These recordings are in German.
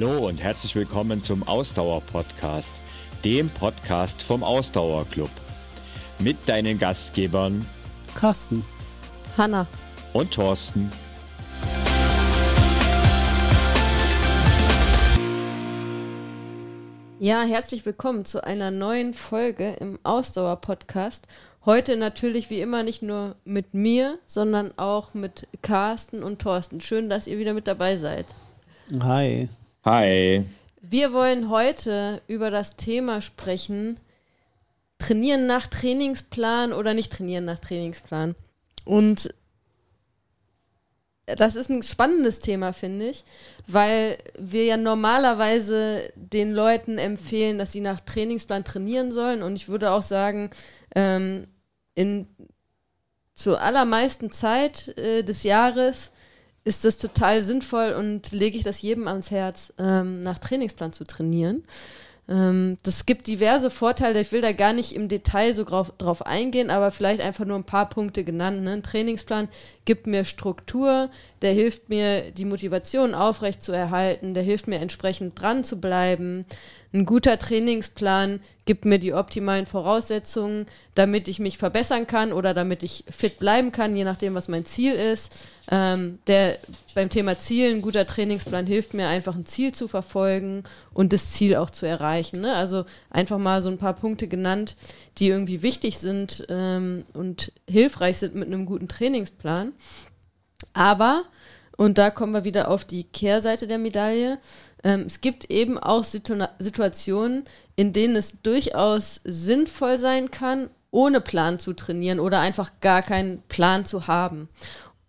Hallo und herzlich willkommen zum Ausdauer-Podcast, dem Podcast vom Ausdauerclub. Mit deinen Gastgebern Carsten, Hanna und Thorsten. Ja, herzlich willkommen zu einer neuen Folge im Ausdauer-Podcast. Heute natürlich wie immer nicht nur mit mir, sondern auch mit Carsten und Thorsten. Schön, dass ihr wieder mit dabei seid. Hi. Hi. Wir wollen heute über das Thema sprechen, trainieren nach Trainingsplan oder nicht trainieren nach Trainingsplan. Und das ist ein spannendes Thema, finde ich, weil wir ja normalerweise den Leuten empfehlen, dass sie nach Trainingsplan trainieren sollen. Und ich würde auch sagen, ähm, in zur allermeisten Zeit äh, des Jahres ist das total sinnvoll und lege ich das jedem ans Herz, ähm, nach Trainingsplan zu trainieren. Ähm, das gibt diverse Vorteile. Ich will da gar nicht im Detail so drauf, drauf eingehen, aber vielleicht einfach nur ein paar Punkte genannt. Ne? Ein Trainingsplan gibt mir Struktur, der hilft mir, die Motivation aufrecht zu erhalten, der hilft mir entsprechend dran zu bleiben. Ein guter Trainingsplan gibt mir die optimalen Voraussetzungen, damit ich mich verbessern kann oder damit ich fit bleiben kann, je nachdem, was mein Ziel ist. Ähm, der beim Thema Ziel, ein guter Trainingsplan hilft mir einfach ein Ziel zu verfolgen und das Ziel auch zu erreichen. Ne? Also einfach mal so ein paar Punkte genannt, die irgendwie wichtig sind ähm, und hilfreich sind mit einem guten Trainingsplan. Aber, und da kommen wir wieder auf die Kehrseite der Medaille, ähm, es gibt eben auch Situ Situationen, in denen es durchaus sinnvoll sein kann, ohne Plan zu trainieren oder einfach gar keinen Plan zu haben.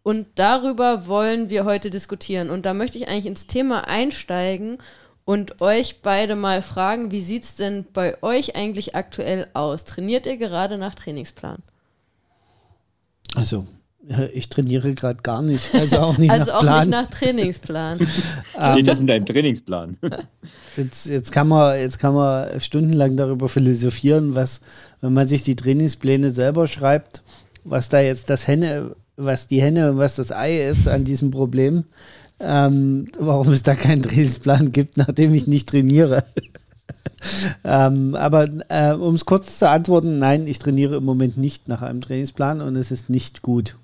Und darüber wollen wir heute diskutieren. Und da möchte ich eigentlich ins Thema einsteigen und euch beide mal fragen, wie sieht es denn bei euch eigentlich aktuell aus? Trainiert ihr gerade nach Trainingsplan? Also, ich trainiere gerade gar nicht. Also auch nicht also nach Plan. auch nicht nach Trainingsplan. Steht das in deinem Trainingsplan? jetzt, jetzt, kann man, jetzt kann man stundenlang darüber philosophieren, was, wenn man sich die Trainingspläne selber schreibt, was da jetzt das Henne, was die Henne und was das Ei ist an diesem Problem. Ähm, warum es da keinen Trainingsplan gibt, nachdem ich nicht trainiere. ähm, aber äh, um es kurz zu antworten, nein, ich trainiere im Moment nicht nach einem Trainingsplan und es ist nicht gut.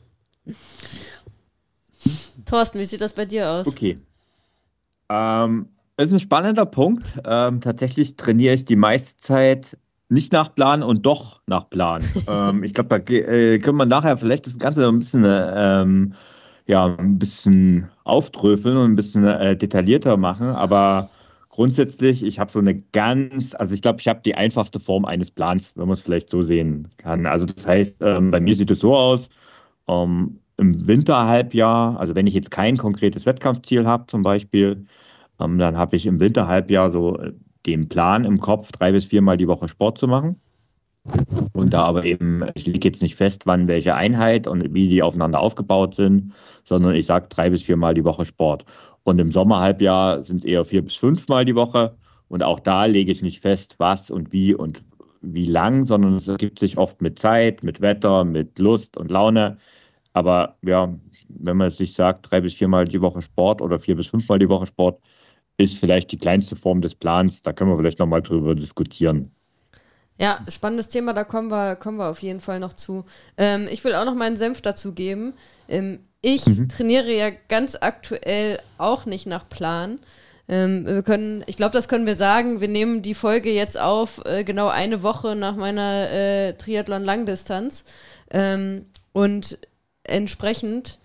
Thorsten, wie sieht das bei dir aus? Okay. Ähm, ist ein spannender Punkt. Ähm, tatsächlich trainiere ich die meiste Zeit nicht nach Plan und doch nach Plan. ähm, ich glaube, da äh, können wir nachher vielleicht das Ganze ein bisschen, ähm, ja, ein bisschen auftröfeln und ein bisschen äh, detaillierter machen. Aber grundsätzlich, ich habe so eine ganz, also ich glaube, ich habe die einfachste Form eines Plans, wenn man es vielleicht so sehen kann. Also das heißt, ähm, bei mir sieht es so aus, ähm, im Winterhalbjahr, also wenn ich jetzt kein konkretes Wettkampfziel habe zum Beispiel, ähm, dann habe ich im Winterhalbjahr so äh, den Plan im Kopf, drei bis viermal die Woche Sport zu machen. Und da aber eben, ich lege jetzt nicht fest, wann welche Einheit und wie die aufeinander aufgebaut sind, sondern ich sage drei bis viermal die Woche Sport. Und im Sommerhalbjahr sind es eher vier bis fünfmal die Woche. Und auch da lege ich nicht fest, was und wie und wie lang, sondern es ergibt sich oft mit Zeit, mit Wetter, mit Lust und Laune. Aber ja, wenn man sich sagt, drei bis viermal die Woche Sport oder vier bis fünfmal die Woche Sport, ist vielleicht die kleinste Form des Plans. Da können wir vielleicht nochmal drüber diskutieren. Ja, spannendes Thema, da kommen wir, kommen wir auf jeden Fall noch zu. Ähm, ich will auch noch meinen Senf dazu geben. Ähm, ich mhm. trainiere ja ganz aktuell auch nicht nach Plan. Ähm, wir können, ich glaube, das können wir sagen. Wir nehmen die Folge jetzt auf, äh, genau eine Woche nach meiner äh, Triathlon-Langdistanz. Ähm, und entsprechend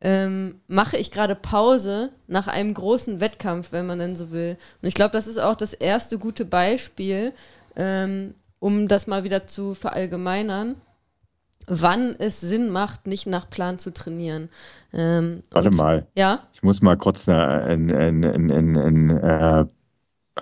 ähm, mache ich gerade Pause nach einem großen Wettkampf, wenn man denn so will. Und ich glaube, das ist auch das erste gute Beispiel, ähm, um das mal wieder zu verallgemeinern, wann es Sinn macht, nicht nach Plan zu trainieren. Ähm, Warte mal. Ja? Ich muss mal kurz einen, einen, einen, einen äh,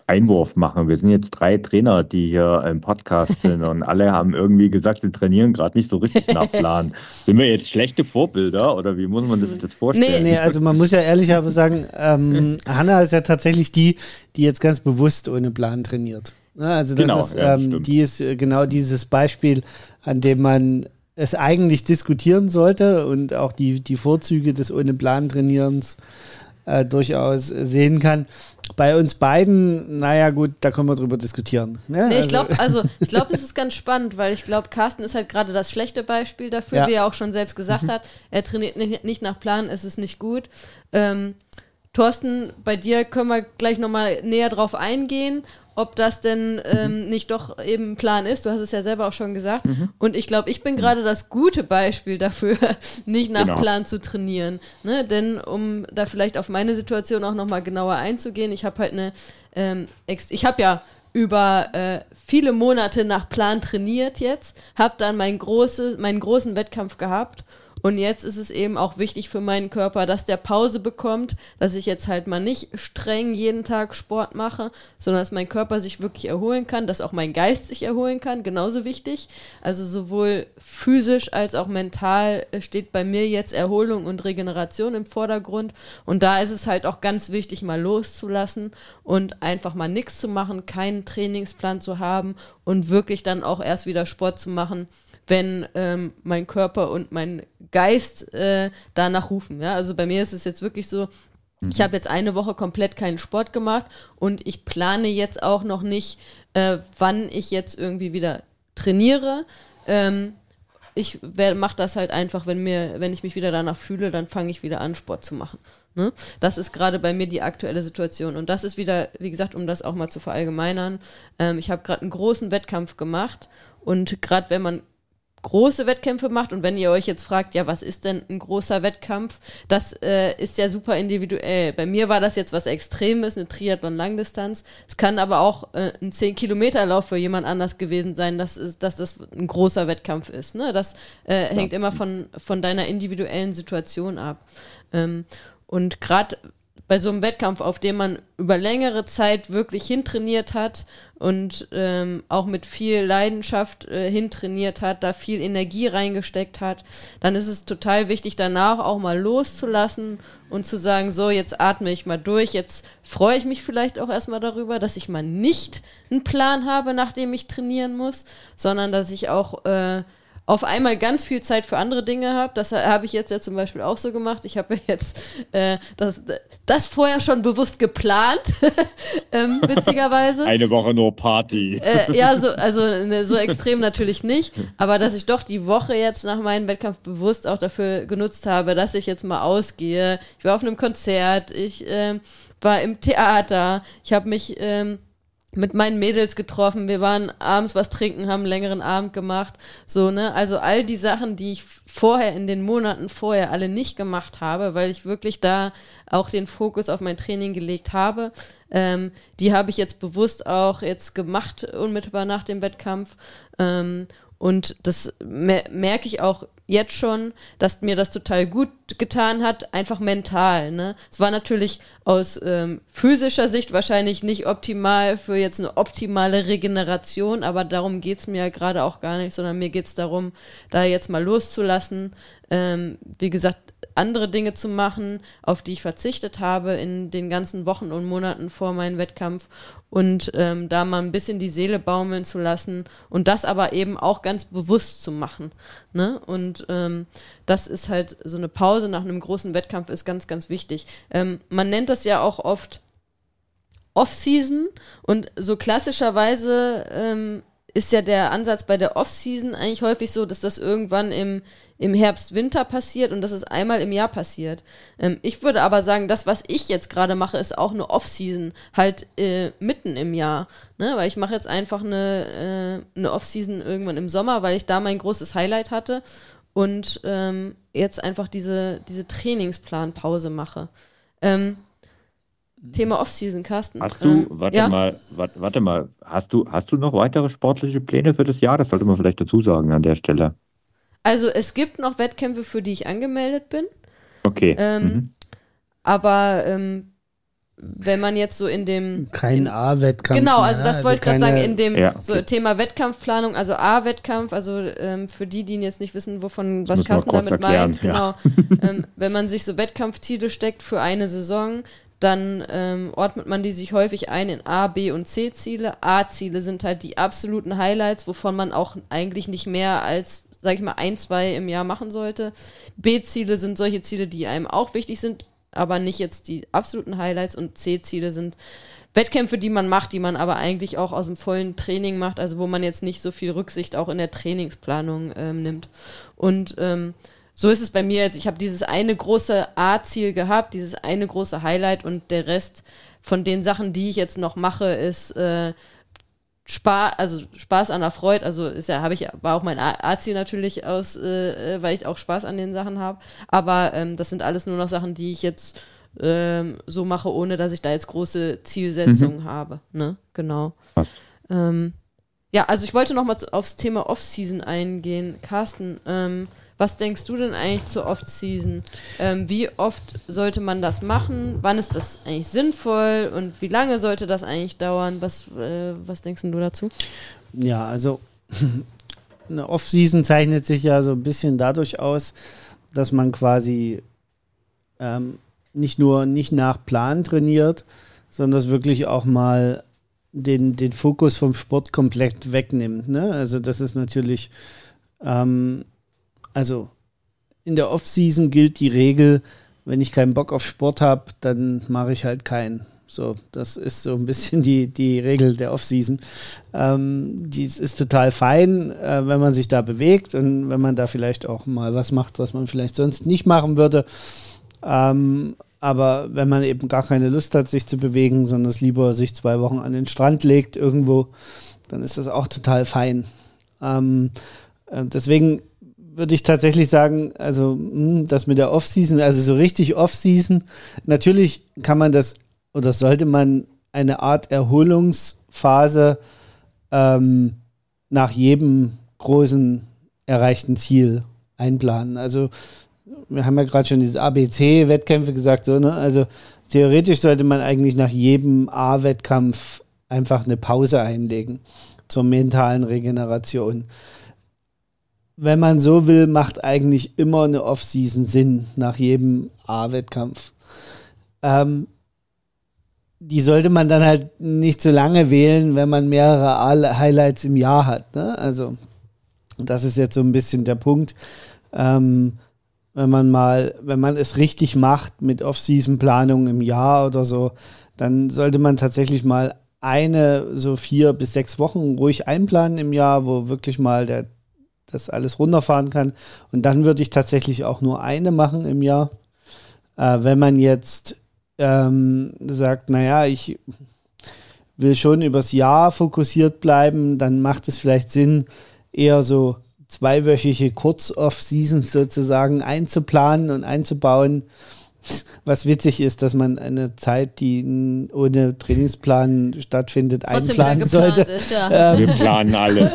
Einwurf machen. Wir sind jetzt drei Trainer, die hier im Podcast sind und alle haben irgendwie gesagt, sie trainieren gerade nicht so richtig nach Plan. sind wir jetzt schlechte Vorbilder oder wie muss man das jetzt vorstellen? Nee, nee also man muss ja ehrlich aber sagen, ähm, Hanna ist ja tatsächlich die, die jetzt ganz bewusst ohne Plan trainiert. Ne, also das genau, ist, ja, ähm, die ist äh, genau dieses Beispiel, an dem man es eigentlich diskutieren sollte und auch die, die Vorzüge des ohne Plan trainierens äh, durchaus sehen kann. Bei uns beiden, naja gut, da können wir drüber diskutieren. Ne? Nee, ich glaube, also ich glaube, es ist ganz spannend, weil ich glaube, Carsten ist halt gerade das schlechte Beispiel dafür, ja. wie er auch schon selbst gesagt mhm. hat. Er trainiert nicht nach Plan, es ist nicht gut. Ähm, Thorsten, bei dir können wir gleich nochmal näher drauf eingehen ob das denn ähm, mhm. nicht doch eben ein Plan ist. Du hast es ja selber auch schon gesagt. Mhm. Und ich glaube, ich bin gerade das gute Beispiel dafür, nicht nach genau. Plan zu trainieren. Ne? Denn um da vielleicht auf meine Situation auch nochmal genauer einzugehen, ich habe halt eine, ähm, ich habe ja über äh, viele Monate nach Plan trainiert jetzt, habe dann mein großes, meinen großen Wettkampf gehabt und jetzt ist es eben auch wichtig für meinen Körper, dass der Pause bekommt, dass ich jetzt halt mal nicht streng jeden Tag Sport mache, sondern dass mein Körper sich wirklich erholen kann, dass auch mein Geist sich erholen kann, genauso wichtig. Also sowohl physisch als auch mental steht bei mir jetzt Erholung und Regeneration im Vordergrund. Und da ist es halt auch ganz wichtig, mal loszulassen und einfach mal nichts zu machen, keinen Trainingsplan zu haben und wirklich dann auch erst wieder Sport zu machen wenn ähm, mein Körper und mein Geist äh, danach rufen. Ja? Also bei mir ist es jetzt wirklich so, mhm. ich habe jetzt eine Woche komplett keinen Sport gemacht und ich plane jetzt auch noch nicht, äh, wann ich jetzt irgendwie wieder trainiere. Ähm, ich mache das halt einfach, wenn mir, wenn ich mich wieder danach fühle, dann fange ich wieder an, Sport zu machen. Ne? Das ist gerade bei mir die aktuelle Situation. Und das ist wieder, wie gesagt, um das auch mal zu verallgemeinern. Ähm, ich habe gerade einen großen Wettkampf gemacht und gerade wenn man große Wettkämpfe macht. Und wenn ihr euch jetzt fragt, ja, was ist denn ein großer Wettkampf? Das äh, ist ja super individuell. Bei mir war das jetzt was Extremes, eine Triathlon-Langdistanz. Es kann aber auch äh, ein 10-Kilometer-Lauf für jemand anders gewesen sein, dass, ist, dass das ein großer Wettkampf ist. Ne? Das äh, hängt immer von, von deiner individuellen Situation ab. Ähm, und gerade bei so einem Wettkampf, auf dem man über längere Zeit wirklich hintrainiert hat und ähm, auch mit viel Leidenschaft äh, hintrainiert hat, da viel Energie reingesteckt hat, dann ist es total wichtig, danach auch mal loszulassen und zu sagen, so, jetzt atme ich mal durch, jetzt freue ich mich vielleicht auch erstmal darüber, dass ich mal nicht einen Plan habe, nachdem ich trainieren muss, sondern dass ich auch äh, auf einmal ganz viel Zeit für andere Dinge habe. Das habe ich jetzt ja zum Beispiel auch so gemacht. Ich habe jetzt äh, das, das vorher schon bewusst geplant, ähm, witzigerweise. Eine Woche nur Party. Äh, ja, so, also ne, so extrem natürlich nicht, aber dass ich doch die Woche jetzt nach meinem Wettkampf bewusst auch dafür genutzt habe, dass ich jetzt mal ausgehe. Ich war auf einem Konzert, ich äh, war im Theater, ich habe mich ähm, mit meinen Mädels getroffen. Wir waren abends was trinken, haben einen längeren Abend gemacht. So, ne? Also all die Sachen, die ich vorher in den Monaten vorher alle nicht gemacht habe, weil ich wirklich da auch den Fokus auf mein Training gelegt habe. Ähm, die habe ich jetzt bewusst auch jetzt gemacht, unmittelbar nach dem Wettkampf. Ähm, und das merke ich auch jetzt schon, dass mir das total gut getan hat, einfach mental. Ne? Es war natürlich aus ähm, physischer Sicht wahrscheinlich nicht optimal für jetzt eine optimale Regeneration, aber darum geht es mir ja gerade auch gar nicht, sondern mir geht es darum, da jetzt mal loszulassen. Ähm, wie gesagt, andere Dinge zu machen, auf die ich verzichtet habe in den ganzen Wochen und Monaten vor meinem Wettkampf und ähm, da mal ein bisschen die Seele baumeln zu lassen und das aber eben auch ganz bewusst zu machen. Ne? Und ähm, das ist halt so eine Pause nach einem großen Wettkampf ist ganz, ganz wichtig. Ähm, man nennt das ja auch oft Off-Season und so klassischerweise ähm, ist ja der Ansatz bei der Off-Season eigentlich häufig so, dass das irgendwann im, im Herbst, Winter passiert und dass es einmal im Jahr passiert. Ähm, ich würde aber sagen, das, was ich jetzt gerade mache, ist auch eine Off-Season, halt äh, mitten im Jahr. Ne? Weil ich mache jetzt einfach eine, äh, eine Off-Season irgendwann im Sommer, weil ich da mein großes Highlight hatte und ähm, jetzt einfach diese, diese Trainingsplanpause mache. Ähm, Thema Offseason, Carsten. Hast du, ähm, warte ja? mal, warte, warte, mal, hast du, hast du noch weitere sportliche Pläne für das Jahr? Das sollte man vielleicht dazu sagen an der Stelle. Also es gibt noch Wettkämpfe, für die ich angemeldet bin. Okay. Ähm, mhm. Aber ähm, wenn man jetzt so in dem. Kein A-Wettkampf. Genau, also das also wollte ich gerade sagen, in dem ja, okay. so Thema Wettkampfplanung, also A-Wettkampf, also ähm, für die, die jetzt nicht wissen, wovon, was Carsten damit erklären, meint, ja. genau. ähm, wenn man sich so Wettkampfziele steckt für eine Saison, dann ähm, ordnet man die sich häufig ein in A, B und C-Ziele. A-Ziele sind halt die absoluten Highlights, wovon man auch eigentlich nicht mehr als, sag ich mal, ein, zwei im Jahr machen sollte. B-Ziele sind solche Ziele, die einem auch wichtig sind, aber nicht jetzt die absoluten Highlights und C-Ziele sind Wettkämpfe, die man macht, die man aber eigentlich auch aus dem vollen Training macht, also wo man jetzt nicht so viel Rücksicht auch in der Trainingsplanung ähm, nimmt. Und ähm, so ist es bei mir jetzt. Ich habe dieses eine große A-Ziel gehabt, dieses eine große Highlight und der Rest von den Sachen, die ich jetzt noch mache, ist äh, Spaß, also Spaß an der Freude, also ist ja, habe ich, war auch mein A-Ziel natürlich aus, äh, weil ich auch Spaß an den Sachen habe. Aber ähm, das sind alles nur noch Sachen, die ich jetzt ähm, so mache, ohne dass ich da jetzt große Zielsetzungen mhm. habe. Ne? Genau. Ähm, ja, also ich wollte noch mal aufs Thema Off-Season eingehen. Carsten, ähm, was denkst du denn eigentlich zur Off-Season? Ähm, wie oft sollte man das machen? Wann ist das eigentlich sinnvoll? Und wie lange sollte das eigentlich dauern? Was, äh, was denkst du dazu? Ja, also eine Off-Season zeichnet sich ja so ein bisschen dadurch aus, dass man quasi ähm, nicht nur nicht nach Plan trainiert, sondern das wirklich auch mal den, den Fokus vom Sport komplett wegnimmt. Ne? Also das ist natürlich ähm, also in der Off-Season gilt die Regel, wenn ich keinen Bock auf Sport habe, dann mache ich halt keinen. So, das ist so ein bisschen die, die Regel der Off-Season. Ähm, die ist total fein, äh, wenn man sich da bewegt und wenn man da vielleicht auch mal was macht, was man vielleicht sonst nicht machen würde. Ähm, aber wenn man eben gar keine Lust hat, sich zu bewegen, sondern es lieber sich zwei Wochen an den Strand legt irgendwo, dann ist das auch total fein. Ähm, äh, deswegen würde ich tatsächlich sagen, also hm, das mit der Off-Season, also so richtig Off-Season, natürlich kann man das oder sollte man eine Art Erholungsphase ähm, nach jedem großen erreichten Ziel einplanen. Also wir haben ja gerade schon diese ABC-Wettkämpfe gesagt, so, ne? Also theoretisch sollte man eigentlich nach jedem A-Wettkampf einfach eine Pause einlegen zur mentalen Regeneration wenn man so will, macht eigentlich immer eine Off-Season Sinn nach jedem A-Wettkampf. Ähm, die sollte man dann halt nicht so lange wählen, wenn man mehrere Highlights im Jahr hat. Ne? Also, das ist jetzt so ein bisschen der Punkt. Ähm, wenn man mal, wenn man es richtig macht mit Off-Season-Planung im Jahr oder so, dann sollte man tatsächlich mal eine, so vier bis sechs Wochen ruhig einplanen im Jahr, wo wirklich mal der das alles runterfahren kann. Und dann würde ich tatsächlich auch nur eine machen im Jahr. Äh, wenn man jetzt ähm, sagt, naja, ich will schon übers Jahr fokussiert bleiben, dann macht es vielleicht Sinn, eher so zweiwöchige Kurz-Off-Seasons sozusagen einzuplanen und einzubauen was witzig ist, dass man eine Zeit, die ohne Trainingsplan stattfindet, Trotzdem einplanen sollte. Ist, ja. ähm, Wir planen alle.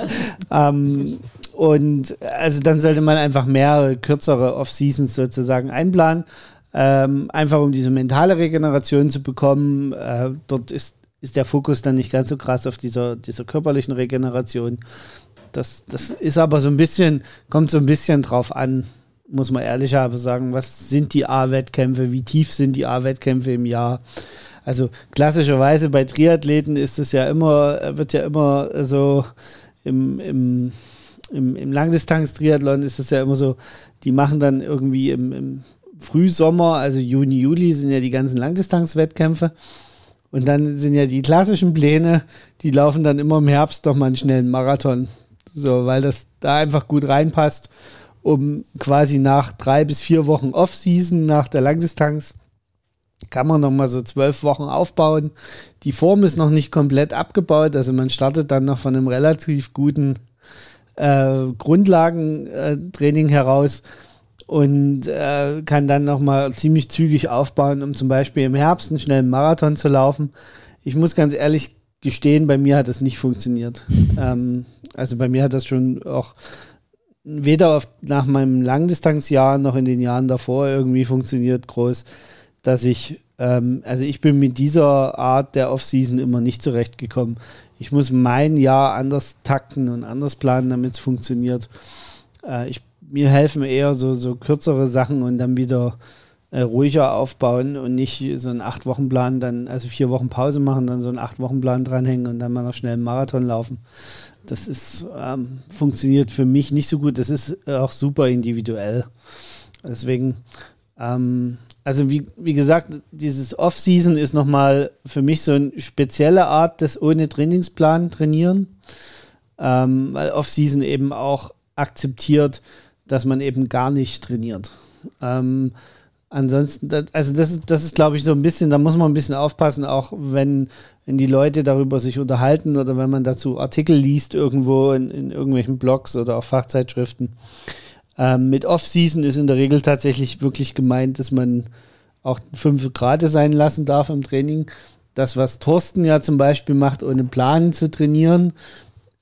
ähm, und also dann sollte man einfach mehrere kürzere Off-Seasons sozusagen einplanen, ähm, einfach um diese mentale Regeneration zu bekommen. Äh, dort ist, ist der Fokus dann nicht ganz so krass auf dieser, dieser körperlichen Regeneration. Das, das ist aber so ein bisschen, kommt so ein bisschen drauf an, muss man ehrlich sagen, was sind die A-Wettkämpfe, wie tief sind die A-Wettkämpfe im Jahr? Also klassischerweise bei Triathleten ist es ja immer, wird ja immer so im, im, im, im Langdistanz-Triathlon ist es ja immer so, die machen dann irgendwie im, im Frühsommer, also Juni, Juli sind ja die ganzen Langdistanz-Wettkämpfe. Und dann sind ja die klassischen Pläne, die laufen dann immer im Herbst doch mal einen schnellen Marathon. So, weil das da einfach gut reinpasst um quasi nach drei bis vier Wochen Off-Season nach der Langdistanz kann man noch mal so zwölf Wochen aufbauen. Die Form ist noch nicht komplett abgebaut, also man startet dann noch von einem relativ guten äh, Grundlagentraining äh, heraus und äh, kann dann noch mal ziemlich zügig aufbauen, um zum Beispiel im Herbst einen schnellen Marathon zu laufen. Ich muss ganz ehrlich gestehen, bei mir hat das nicht funktioniert. Ähm, also bei mir hat das schon auch weder auf, nach meinem Langdistanzjahr noch in den Jahren davor irgendwie funktioniert groß, dass ich, ähm, also ich bin mit dieser Art der Offseason immer nicht zurechtgekommen. Ich muss mein Jahr anders takten und anders planen, damit es funktioniert. Äh, ich, mir helfen eher so, so kürzere Sachen und dann wieder äh, ruhiger aufbauen und nicht so einen Acht-Wochen-Plan dann, also vier Wochen Pause machen, dann so einen Acht-Wochen-Plan dranhängen und dann mal noch schnell einen Marathon laufen das ist, ähm, funktioniert für mich nicht so gut. Das ist auch super individuell. Deswegen Ähm, also wie, wie gesagt, dieses Off-Season ist nochmal für mich so eine spezielle Art des ohne Trainingsplan trainieren, ähm, weil Off-Season eben auch akzeptiert, dass man eben gar nicht trainiert. Ähm, ansonsten, also das ist, das ist, glaube ich, so ein bisschen, da muss man ein bisschen aufpassen, auch wenn, wenn die Leute darüber sich unterhalten oder wenn man dazu Artikel liest irgendwo in, in irgendwelchen Blogs oder auch Fachzeitschriften. Ähm, mit Off-Season ist in der Regel tatsächlich wirklich gemeint, dass man auch fünf Grad sein lassen darf im Training. Das, was Thorsten ja zum Beispiel macht, ohne Plan zu trainieren,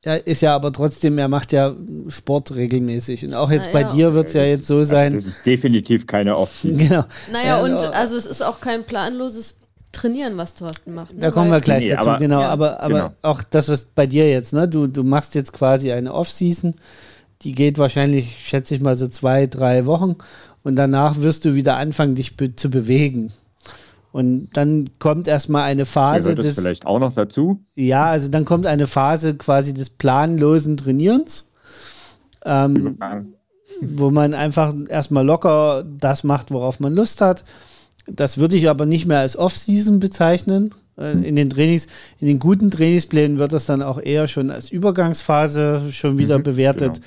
er ist ja aber trotzdem, er macht ja Sport regelmäßig. Und auch jetzt Na, bei ja. dir wird es ja jetzt so also sein. Das ist definitiv keine Off-Season. Genau. Naja, und also es ist auch kein planloses Trainieren, was Thorsten macht. Ne? Da kommen wir gleich nee, dazu, aber, genau. Ja. Aber, aber genau. auch das, was bei dir jetzt, ne? Du, du machst jetzt quasi eine Off-Season die geht wahrscheinlich, schätze ich mal, so zwei, drei Wochen. Und danach wirst du wieder anfangen, dich be zu bewegen. Und dann kommt erstmal eine Phase. Gehört das des, vielleicht auch noch dazu? Ja, also dann kommt eine Phase quasi des planlosen Trainierens. Ähm, wo man einfach erstmal locker das macht, worauf man Lust hat. Das würde ich aber nicht mehr als Off-Season bezeichnen. Äh, in den Trainings, in den guten Trainingsplänen wird das dann auch eher schon als Übergangsphase schon wieder mhm, bewertet. Genau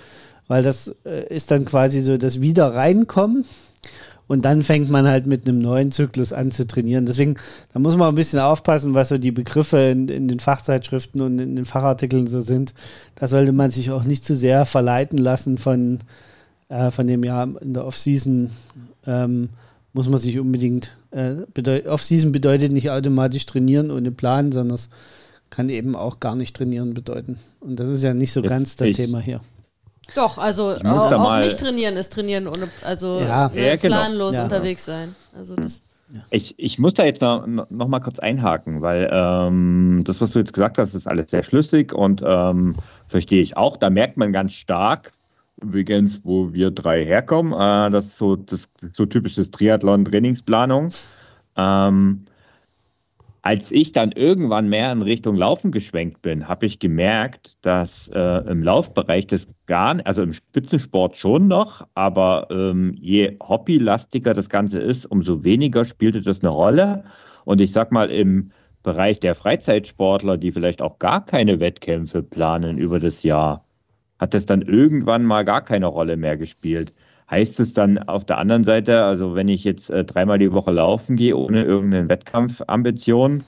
weil das äh, ist dann quasi so das Wiederreinkommen. Und dann fängt man halt mit einem neuen Zyklus an zu trainieren. Deswegen, da muss man ein bisschen aufpassen, was so die Begriffe in, in den Fachzeitschriften und in den Fachartikeln so sind. Da sollte man sich auch nicht zu sehr verleiten lassen von, äh, von dem Jahr in der Offseason. Ähm, muss man sich unbedingt, äh, Offseason bedeutet nicht automatisch trainieren ohne Plan, sondern es kann eben auch gar nicht trainieren bedeuten. Und das ist ja nicht so Jetzt ganz das Thema hier. Doch, also auch, auch nicht trainieren ist trainieren ohne, also ja. Ne, ja, genau. planlos ja. unterwegs sein. Also das. Ich, ich muss da jetzt noch, noch mal kurz einhaken, weil ähm, das, was du jetzt gesagt hast, ist alles sehr schlüssig und ähm, verstehe ich auch. Da merkt man ganz stark, übrigens, wo wir drei herkommen, äh, das ist so, das, so typisches Triathlon-Trainingsplanung. Ähm, als ich dann irgendwann mehr in Richtung Laufen geschwenkt bin, habe ich gemerkt, dass äh, im Laufbereich das gar nicht, also im Spitzensport schon noch, aber ähm, je hobbylastiger das Ganze ist, umso weniger spielte das eine Rolle. Und ich sag mal, im Bereich der Freizeitsportler, die vielleicht auch gar keine Wettkämpfe planen über das Jahr, hat das dann irgendwann mal gar keine Rolle mehr gespielt. Heißt es dann auf der anderen Seite, also wenn ich jetzt äh, dreimal die Woche laufen gehe, ohne irgendeine Wettkampfambition,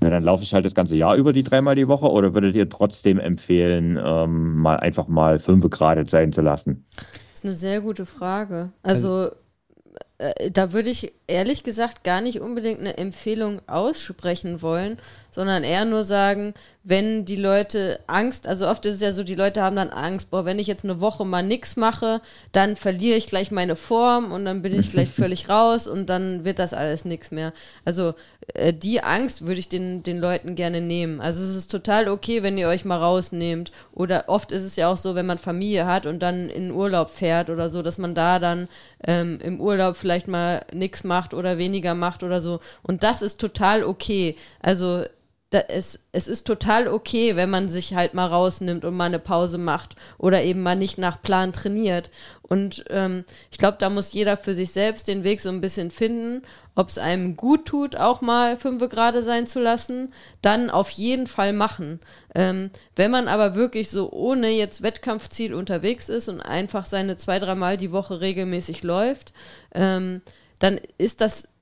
na, dann laufe ich halt das ganze Jahr über die dreimal die Woche oder würdet ihr trotzdem empfehlen, ähm, mal einfach mal fünf Grad sein zu lassen? Das ist eine sehr gute Frage. Also, also äh, da würde ich ehrlich gesagt gar nicht unbedingt eine Empfehlung aussprechen wollen, sondern eher nur sagen, wenn die Leute Angst, also oft ist es ja so, die Leute haben dann Angst, boah, wenn ich jetzt eine Woche mal nichts mache, dann verliere ich gleich meine Form und dann bin ich gleich völlig raus und dann wird das alles nichts mehr. Also äh, die Angst würde ich den, den Leuten gerne nehmen. Also es ist total okay, wenn ihr euch mal rausnehmt. Oder oft ist es ja auch so, wenn man Familie hat und dann in Urlaub fährt oder so, dass man da dann ähm, im Urlaub vielleicht mal nichts macht oder weniger macht oder so. Und das ist total okay. Also da, es, es ist total okay, wenn man sich halt mal rausnimmt und mal eine Pause macht oder eben mal nicht nach Plan trainiert. Und ähm, ich glaube, da muss jeder für sich selbst den Weg so ein bisschen finden, ob es einem gut tut, auch mal fünf gerade sein zu lassen, dann auf jeden Fall machen. Ähm, wenn man aber wirklich so ohne jetzt Wettkampfziel unterwegs ist und einfach seine zwei, dreimal die Woche regelmäßig läuft, ähm, dann ist das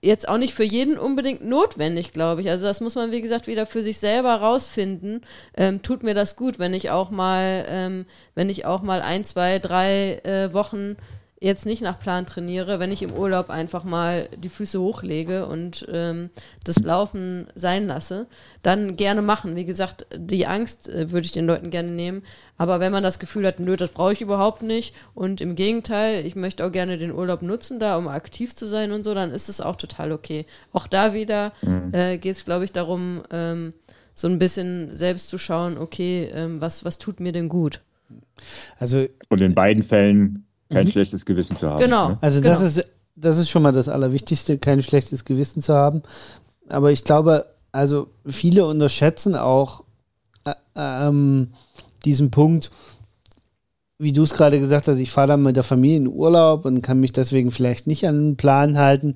jetzt auch nicht für jeden unbedingt notwendig, glaube ich. Also das muss man, wie gesagt, wieder für sich selber rausfinden. Ähm, tut mir das gut, wenn ich auch mal, ähm, wenn ich auch mal ein, zwei, drei äh, Wochen jetzt nicht nach Plan trainiere, wenn ich im Urlaub einfach mal die Füße hochlege und ähm, das Laufen sein lasse, dann gerne machen. Wie gesagt, die Angst äh, würde ich den Leuten gerne nehmen. Aber wenn man das Gefühl hat, nö, das brauche ich überhaupt nicht und im Gegenteil, ich möchte auch gerne den Urlaub nutzen, da um aktiv zu sein und so, dann ist es auch total okay. Auch da wieder mhm. äh, geht es, glaube ich, darum, ähm, so ein bisschen selbst zu schauen, okay, ähm, was, was tut mir denn gut? Also und in beiden Fällen kein mhm. schlechtes Gewissen zu haben. Genau. Ne? Also genau. das ist das ist schon mal das Allerwichtigste, kein schlechtes Gewissen zu haben. Aber ich glaube, also viele unterschätzen auch äh, ähm, diesen Punkt, wie du es gerade gesagt hast, ich fahre dann mit der Familie in Urlaub und kann mich deswegen vielleicht nicht an den Plan halten.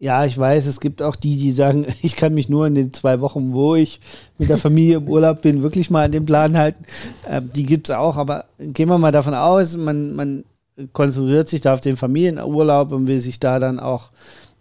Ja, ich weiß, es gibt auch die, die sagen, ich kann mich nur in den zwei Wochen, wo ich mit der Familie im Urlaub bin, wirklich mal an den Plan halten. Äh, die gibt es auch, aber gehen wir mal davon aus, man, man konzentriert sich da auf den Familienurlaub und will sich da dann auch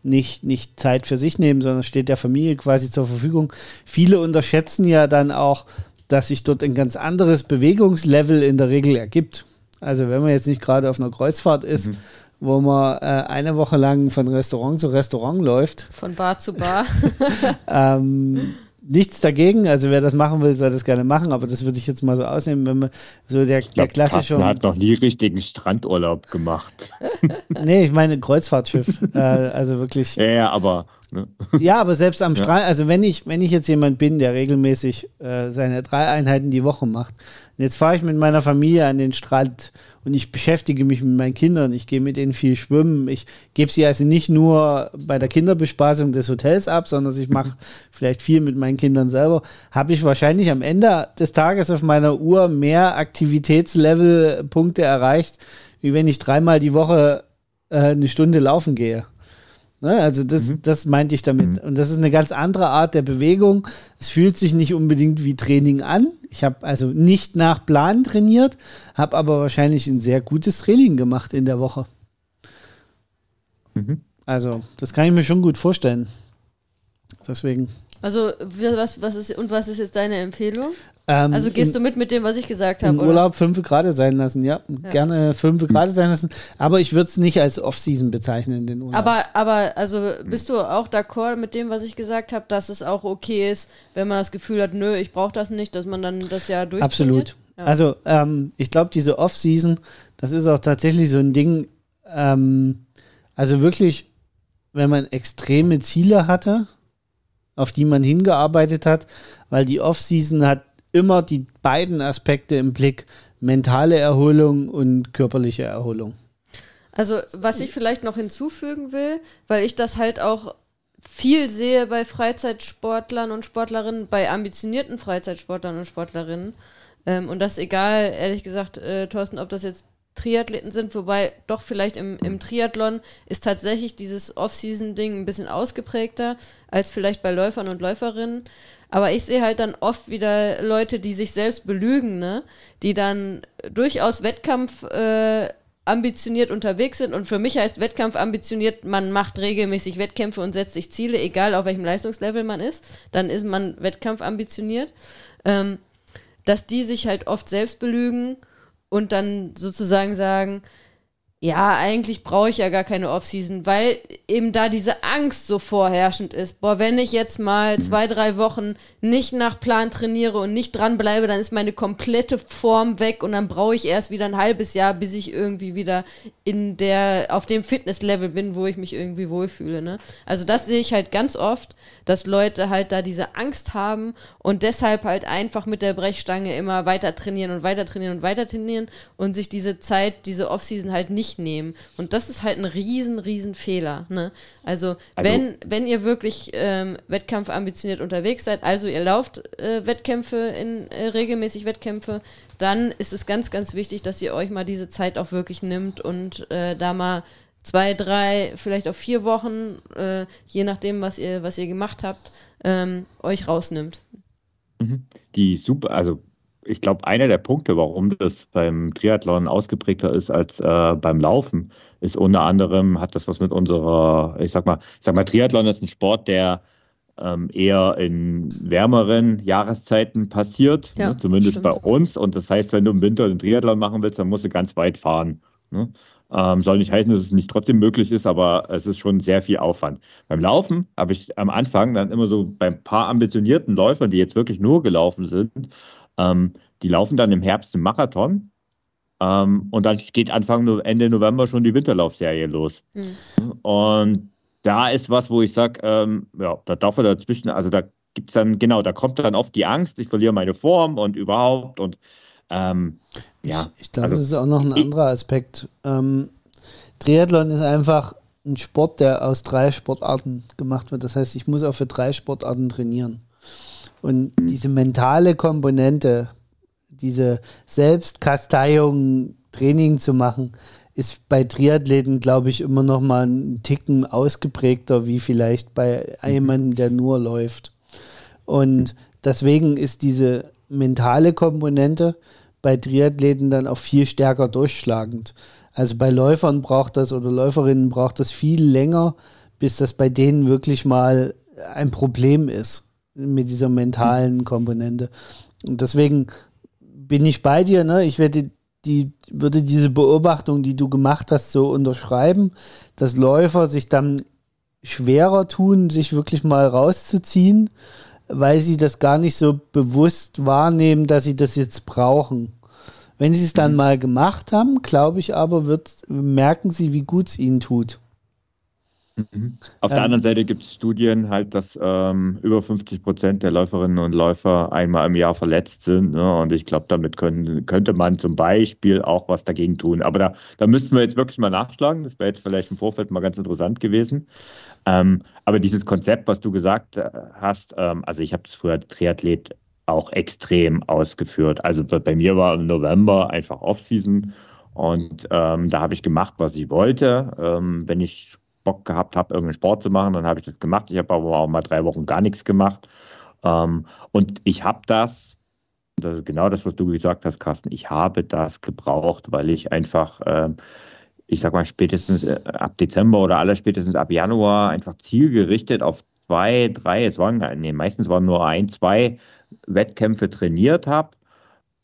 nicht, nicht Zeit für sich nehmen, sondern steht der Familie quasi zur Verfügung. Viele unterschätzen ja dann auch, dass sich dort ein ganz anderes Bewegungslevel in der Regel ergibt. Also wenn man jetzt nicht gerade auf einer Kreuzfahrt ist, mhm. wo man äh, eine Woche lang von Restaurant zu Restaurant läuft. Von Bar zu Bar. ähm, nichts dagegen. Also wer das machen will, soll das gerne machen, aber das würde ich jetzt mal so ausnehmen, wenn man so der, ich glaub, der klassische. Man hat noch nie richtigen Strandurlaub gemacht. nee, ich meine Kreuzfahrtschiff. äh, also wirklich. Ja, ja aber. Ne? Ja, aber selbst am ja. Strand, also wenn ich, wenn ich jetzt jemand bin, der regelmäßig äh, seine drei Einheiten die Woche macht, und jetzt fahre ich mit meiner Familie an den Strand und ich beschäftige mich mit meinen Kindern, ich gehe mit denen viel schwimmen. Ich gebe sie also nicht nur bei der Kinderbespaßung des Hotels ab, sondern ich mache vielleicht viel mit meinen Kindern selber. Habe ich wahrscheinlich am Ende des Tages auf meiner Uhr mehr Aktivitätslevel-Punkte erreicht, wie wenn ich dreimal die Woche äh, eine Stunde laufen gehe. Ne, also das, mhm. das meinte ich damit. Mhm. Und das ist eine ganz andere Art der Bewegung. Es fühlt sich nicht unbedingt wie Training an. Ich habe also nicht nach Plan trainiert, habe aber wahrscheinlich ein sehr gutes Training gemacht in der Woche. Mhm. Also das kann ich mir schon gut vorstellen. Deswegen. Also was, was ist und was ist jetzt deine Empfehlung? Ähm, also gehst in, du mit mit dem, was ich gesagt habe? Im Urlaub fünf Grad sein lassen, ja. ja. Gerne fünf Grad sein lassen. Aber ich würde es nicht als Off-Season bezeichnen, den Urlaub. Aber, aber also bist du auch d'accord mit dem, was ich gesagt habe, dass es auch okay ist, wenn man das Gefühl hat, nö, ich brauche das nicht, dass man dann das ja durch. Absolut. Ja. Also ähm, ich glaube, diese Off-Season, das ist auch tatsächlich so ein Ding, ähm, also wirklich, wenn man extreme Ziele hatte, auf die man hingearbeitet hat, weil die Off-Season hat immer die beiden Aspekte im Blick, mentale Erholung und körperliche Erholung. Also, was ich vielleicht noch hinzufügen will, weil ich das halt auch viel sehe bei Freizeitsportlern und Sportlerinnen, bei ambitionierten Freizeitsportlern und Sportlerinnen. Ähm, und das egal, ehrlich gesagt, äh, Thorsten, ob das jetzt Triathleten sind, wobei doch vielleicht im, im Triathlon ist tatsächlich dieses Off-Season-Ding ein bisschen ausgeprägter als vielleicht bei Läufern und Läuferinnen. Aber ich sehe halt dann oft wieder Leute, die sich selbst belügen, ne? Die dann durchaus Wettkampf äh, ambitioniert unterwegs sind. Und für mich heißt Wettkampf ambitioniert, man macht regelmäßig Wettkämpfe und setzt sich Ziele, egal auf welchem Leistungslevel man ist. Dann ist man Wettkampf ambitioniert. Ähm, dass die sich halt oft selbst belügen und dann sozusagen sagen, ja, eigentlich brauche ich ja gar keine Offseason, weil eben da diese Angst so vorherrschend ist. Boah, wenn ich jetzt mal mhm. zwei, drei Wochen nicht nach Plan trainiere und nicht dranbleibe, dann ist meine komplette Form weg und dann brauche ich erst wieder ein halbes Jahr, bis ich irgendwie wieder in der, auf dem Fitnesslevel bin, wo ich mich irgendwie wohlfühle. Ne? Also das sehe ich halt ganz oft, dass Leute halt da diese Angst haben und deshalb halt einfach mit der Brechstange immer weiter trainieren und weiter trainieren und weiter trainieren und sich diese Zeit, diese Offseason halt nicht nicht nehmen. Und das ist halt ein riesen, riesen Fehler. Ne? Also, also, wenn, wenn ihr wirklich ähm, Wettkampf ambitioniert unterwegs seid, also ihr lauft äh, Wettkämpfe in äh, regelmäßig Wettkämpfe, dann ist es ganz, ganz wichtig, dass ihr euch mal diese Zeit auch wirklich nimmt und äh, da mal zwei, drei, vielleicht auch vier Wochen, äh, je nachdem, was ihr, was ihr gemacht habt, ähm, euch rausnimmt. Mhm. Die super, also ich glaube, einer der Punkte, warum das beim Triathlon ausgeprägter ist als äh, beim Laufen, ist unter anderem, hat das was mit unserer, ich sag mal, ich sag mal, Triathlon ist ein Sport, der ähm, eher in wärmeren Jahreszeiten passiert, ja, ne, zumindest stimmt. bei uns. Und das heißt, wenn du im Winter einen Triathlon machen willst, dann musst du ganz weit fahren. Ne? Ähm, soll nicht heißen, dass es nicht trotzdem möglich ist, aber es ist schon sehr viel Aufwand. Beim Laufen habe ich am Anfang dann immer so bei ein paar ambitionierten Läufern, die jetzt wirklich nur gelaufen sind, ähm, die laufen dann im Herbst im Marathon. Ähm, und dann geht Anfang Ende November schon die Winterlaufserie los. Mhm. Und da ist was, wo ich sage, ähm, ja, da darf er dazwischen, also da gibt es dann, genau, da kommt dann oft die Angst, ich verliere meine Form und überhaupt und ähm, ja. Ich, ich glaube, also, das ist auch noch ein anderer Aspekt. Ähm, Triathlon ist einfach ein Sport, der aus drei Sportarten gemacht wird. Das heißt, ich muss auch für drei Sportarten trainieren. Und diese mentale Komponente, diese Selbstkasteiung Training zu machen, ist bei Triathleten, glaube ich, immer noch mal ein Ticken ausgeprägter, wie vielleicht bei mhm. jemandem, der nur läuft. Und deswegen ist diese mentale Komponente bei Triathleten dann auch viel stärker durchschlagend. Also bei Läufern braucht das oder Läuferinnen braucht das viel länger, bis das bei denen wirklich mal ein Problem ist mit dieser mentalen Komponente. Und deswegen bin ich bei dir, ne? Ich werde die, würde diese Beobachtung, die du gemacht hast, so unterschreiben, dass Läufer sich dann schwerer tun, sich wirklich mal rauszuziehen, weil sie das gar nicht so bewusst wahrnehmen, dass sie das jetzt brauchen. Wenn sie es dann mhm. mal gemacht haben, glaube ich aber, wird, merken sie, wie gut es ihnen tut. Mhm. Auf der ähm, anderen Seite gibt es Studien halt, dass ähm, über 50 Prozent der Läuferinnen und Läufer einmal im Jahr verletzt sind. Ne? Und ich glaube, damit können, könnte man zum Beispiel auch was dagegen tun. Aber da, da müssten wir jetzt wirklich mal nachschlagen. Das wäre jetzt vielleicht im Vorfeld mal ganz interessant gewesen. Ähm, aber dieses Konzept, was du gesagt äh, hast, ähm, also ich habe es früher als Triathlet auch extrem ausgeführt. Also bei mir war im November einfach Off-Season und ähm, da habe ich gemacht, was ich wollte. Ähm, wenn ich Bock gehabt habe, irgendeinen Sport zu machen, dann habe ich das gemacht. Ich habe aber auch mal drei Wochen gar nichts gemacht. Ähm, und ich habe das, das ist genau das, was du gesagt hast, Carsten, ich habe das gebraucht, weil ich einfach, äh, ich sag mal, spätestens äh, ab Dezember oder aller spätestens ab Januar einfach zielgerichtet auf zwei, drei, es waren, nee, meistens waren nur ein, zwei Wettkämpfe trainiert habe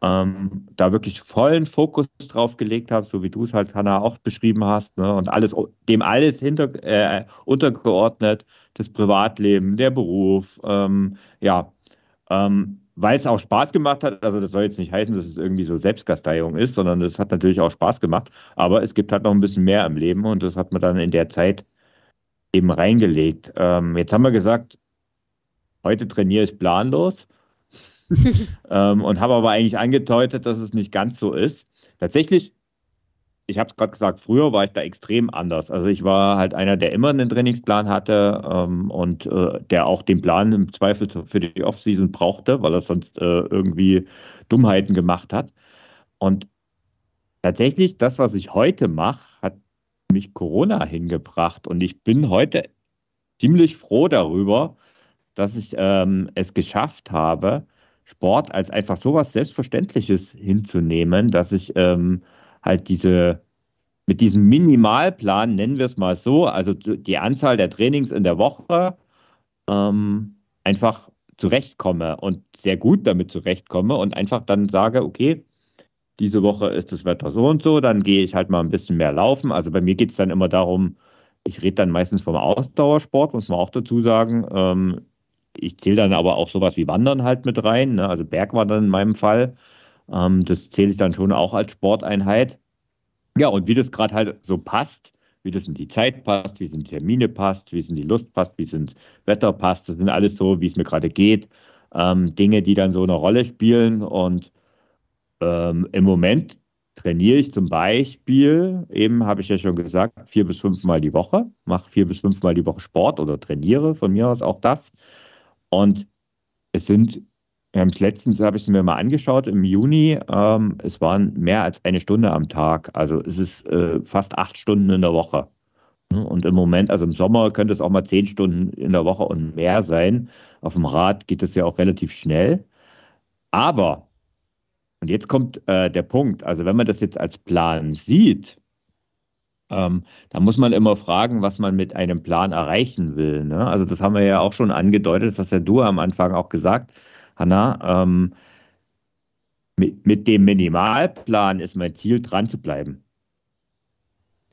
ähm, da wirklich vollen Fokus drauf gelegt habe, so wie du es halt, Hanna, auch beschrieben hast, ne? und alles, dem alles hinter, äh, untergeordnet, das Privatleben, der Beruf, ähm, ja, ähm, weil es auch Spaß gemacht hat, also das soll jetzt nicht heißen, dass es irgendwie so Selbstgasteiung ist, sondern es hat natürlich auch Spaß gemacht, aber es gibt halt noch ein bisschen mehr im Leben und das hat man dann in der Zeit eben reingelegt. Ähm, jetzt haben wir gesagt, heute trainiere ich planlos ähm, und habe aber eigentlich angedeutet, dass es nicht ganz so ist. Tatsächlich, ich habe es gerade gesagt, früher war ich da extrem anders. Also ich war halt einer, der immer einen Trainingsplan hatte ähm, und äh, der auch den Plan im Zweifel für die Offseason brauchte, weil er sonst äh, irgendwie Dummheiten gemacht hat. Und tatsächlich, das, was ich heute mache, hat mich Corona hingebracht. Und ich bin heute ziemlich froh darüber, dass ich ähm, es geschafft habe, Sport als einfach sowas Selbstverständliches hinzunehmen, dass ich ähm, halt diese mit diesem Minimalplan, nennen wir es mal so, also die Anzahl der Trainings in der Woche ähm, einfach zurechtkomme und sehr gut damit zurechtkomme und einfach dann sage, okay, diese Woche ist das Wetter so und so, dann gehe ich halt mal ein bisschen mehr laufen. Also bei mir geht es dann immer darum, ich rede dann meistens vom Ausdauersport, muss man auch dazu sagen. Ähm, ich zähle dann aber auch sowas wie Wandern halt mit rein, ne? also Bergwandern in meinem Fall. Ähm, das zähle ich dann schon auch als Sporteinheit. Ja, und wie das gerade halt so passt, wie das in die Zeit passt, wie es in die Termine passt, wie es in die Lust passt, wie es ins Wetter passt, das sind alles so, wie es mir gerade geht. Ähm, Dinge, die dann so eine Rolle spielen. Und ähm, im Moment trainiere ich zum Beispiel, eben habe ich ja schon gesagt, vier bis fünf Mal die Woche, mache vier bis fünf Mal die Woche Sport oder trainiere von mir aus auch das. Und es sind, letztens, habe ich es mir mal angeschaut, im Juni, ähm, es waren mehr als eine Stunde am Tag. Also es ist äh, fast acht Stunden in der Woche. Und im Moment, also im Sommer könnte es auch mal zehn Stunden in der Woche und mehr sein. Auf dem Rad geht es ja auch relativ schnell. Aber, und jetzt kommt äh, der Punkt, also wenn man das jetzt als Plan sieht, ähm, da muss man immer fragen, was man mit einem Plan erreichen will. Ne? Also das haben wir ja auch schon angedeutet, das hast ja du am Anfang auch gesagt, Hanna. Ähm, mit, mit dem Minimalplan ist mein Ziel, dran zu bleiben.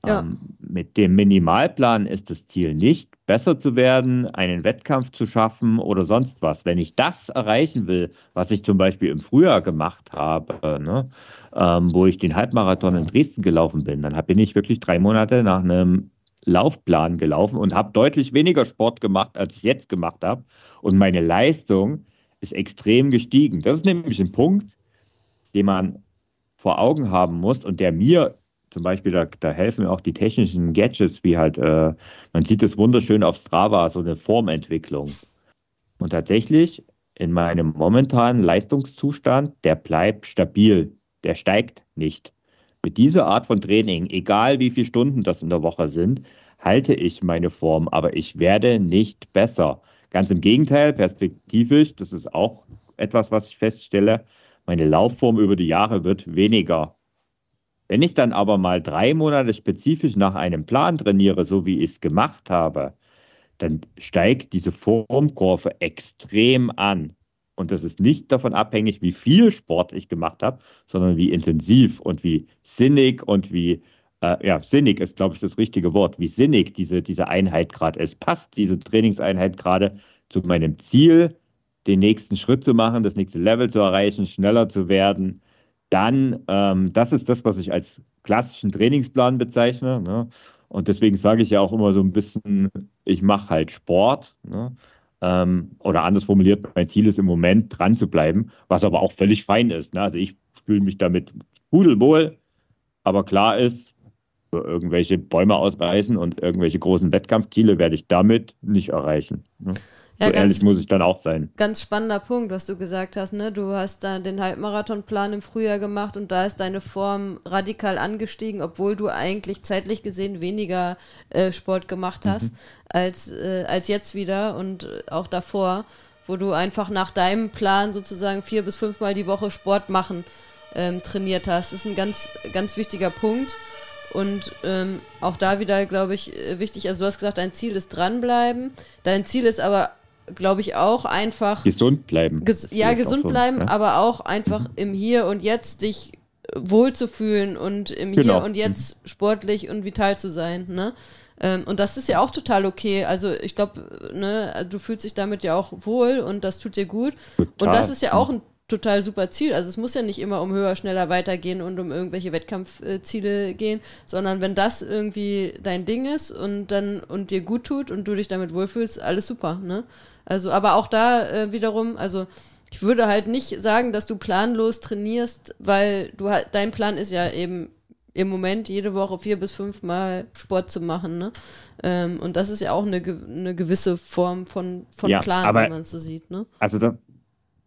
Ja. Ähm, mit dem Minimalplan ist das Ziel nicht, besser zu werden, einen Wettkampf zu schaffen oder sonst was. Wenn ich das erreichen will, was ich zum Beispiel im Frühjahr gemacht habe, ne, ähm, wo ich den Halbmarathon in Dresden gelaufen bin, dann bin ich wirklich drei Monate nach einem Laufplan gelaufen und habe deutlich weniger Sport gemacht, als ich jetzt gemacht habe. Und meine Leistung ist extrem gestiegen. Das ist nämlich ein Punkt, den man vor Augen haben muss und der mir zum Beispiel, da, da helfen auch die technischen Gadgets, wie halt, äh, man sieht es wunderschön auf Strava, so eine Formentwicklung. Und tatsächlich, in meinem momentanen Leistungszustand, der bleibt stabil, der steigt nicht. Mit dieser Art von Training, egal wie viele Stunden das in der Woche sind, halte ich meine Form, aber ich werde nicht besser. Ganz im Gegenteil, perspektivisch, das ist auch etwas, was ich feststelle, meine Laufform über die Jahre wird weniger. Wenn ich dann aber mal drei Monate spezifisch nach einem Plan trainiere, so wie ich es gemacht habe, dann steigt diese Formkurve extrem an. Und das ist nicht davon abhängig, wie viel Sport ich gemacht habe, sondern wie intensiv und wie sinnig und wie, äh, ja, sinnig ist, glaube ich, das richtige Wort, wie sinnig diese, diese Einheit gerade ist. Passt diese Trainingseinheit gerade zu meinem Ziel, den nächsten Schritt zu machen, das nächste Level zu erreichen, schneller zu werden? Dann, ähm, das ist das, was ich als klassischen Trainingsplan bezeichne. Ne? Und deswegen sage ich ja auch immer so ein bisschen, ich mache halt Sport. Ne? Ähm, oder anders formuliert, mein Ziel ist im Moment dran zu bleiben, was aber auch völlig fein ist. Ne? Also ich fühle mich damit pudelwohl, aber klar ist, irgendwelche Bäume ausreißen und irgendwelche großen Wettkampfziele werde ich damit nicht erreichen. Ne? Ja, so ehrlich muss ich dann auch sein. Ganz spannender Punkt, was du gesagt hast. Ne? Du hast da den Halbmarathonplan im Frühjahr gemacht und da ist deine Form radikal angestiegen, obwohl du eigentlich zeitlich gesehen weniger äh, Sport gemacht hast mhm. als, äh, als jetzt wieder und auch davor, wo du einfach nach deinem Plan sozusagen vier bis fünfmal die Woche Sport machen ähm, trainiert hast. Das ist ein ganz, ganz wichtiger Punkt. Und ähm, auch da wieder, glaube ich, äh, wichtig, also du hast gesagt, dein Ziel ist dranbleiben. Dein Ziel ist aber glaube ich, auch einfach. Gesund bleiben. Ges ja, gesund so, bleiben, ja? aber auch einfach mhm. im Hier und Jetzt dich wohlzufühlen und im genau. Hier und Jetzt mhm. sportlich und vital zu sein. Ne? Ähm, und das ist ja auch total okay. Also ich glaube, ne, du fühlst dich damit ja auch wohl und das tut dir gut. Total. Und das ist ja auch ein total super Ziel. Also es muss ja nicht immer um höher, schneller weitergehen und um irgendwelche Wettkampfziele gehen, sondern wenn das irgendwie dein Ding ist und dann und dir gut tut und du dich damit wohlfühlst, alles super, ne? Also, aber auch da äh, wiederum, also ich würde halt nicht sagen, dass du planlos trainierst, weil du halt, dein Plan ist ja eben im Moment jede Woche vier bis fünf Mal Sport zu machen, ne? Ähm, und das ist ja auch eine, eine gewisse Form von, von ja, Plan, aber, wenn man es so sieht, ne? Also da,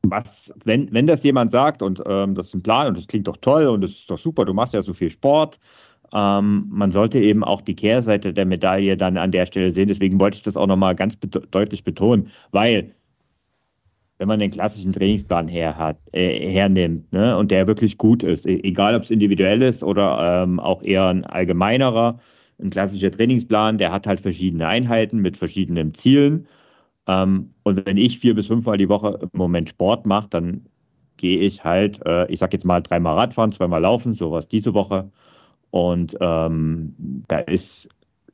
was, wenn, wenn das jemand sagt und ähm, das ist ein Plan und das klingt doch toll und das ist doch super, du machst ja so viel Sport, ähm, man sollte eben auch die Kehrseite der Medaille dann an der Stelle sehen. Deswegen wollte ich das auch nochmal ganz be deutlich betonen, weil wenn man den klassischen Trainingsplan her hat, äh, hernimmt ne, und der wirklich gut ist, e-, egal ob es individuell ist oder ähm, auch eher ein allgemeinerer, ein klassischer Trainingsplan, der hat halt verschiedene Einheiten mit verschiedenen Zielen. Ähm, und wenn ich vier bis fünfmal die Woche im Moment Sport mache, dann gehe ich halt, äh, ich sag jetzt mal dreimal Radfahren, zweimal laufen, sowas diese Woche und ähm, da ist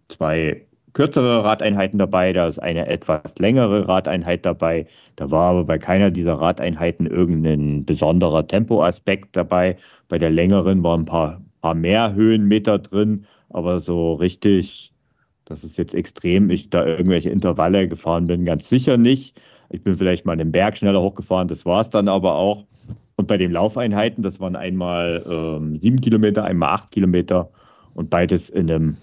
zwei kürzere Radeinheiten dabei, da ist eine etwas längere Radeinheit dabei. Da war aber bei keiner dieser Radeinheiten irgendein besonderer Tempoaspekt dabei. Bei der längeren waren ein paar, paar mehr Höhenmeter drin, aber so richtig, dass es jetzt extrem ich da irgendwelche Intervalle gefahren bin, ganz sicher nicht. Ich bin vielleicht mal den Berg schneller hochgefahren, das war es dann aber auch. Bei den Laufeinheiten, das waren einmal ähm, sieben Kilometer, einmal acht Kilometer und beides in einem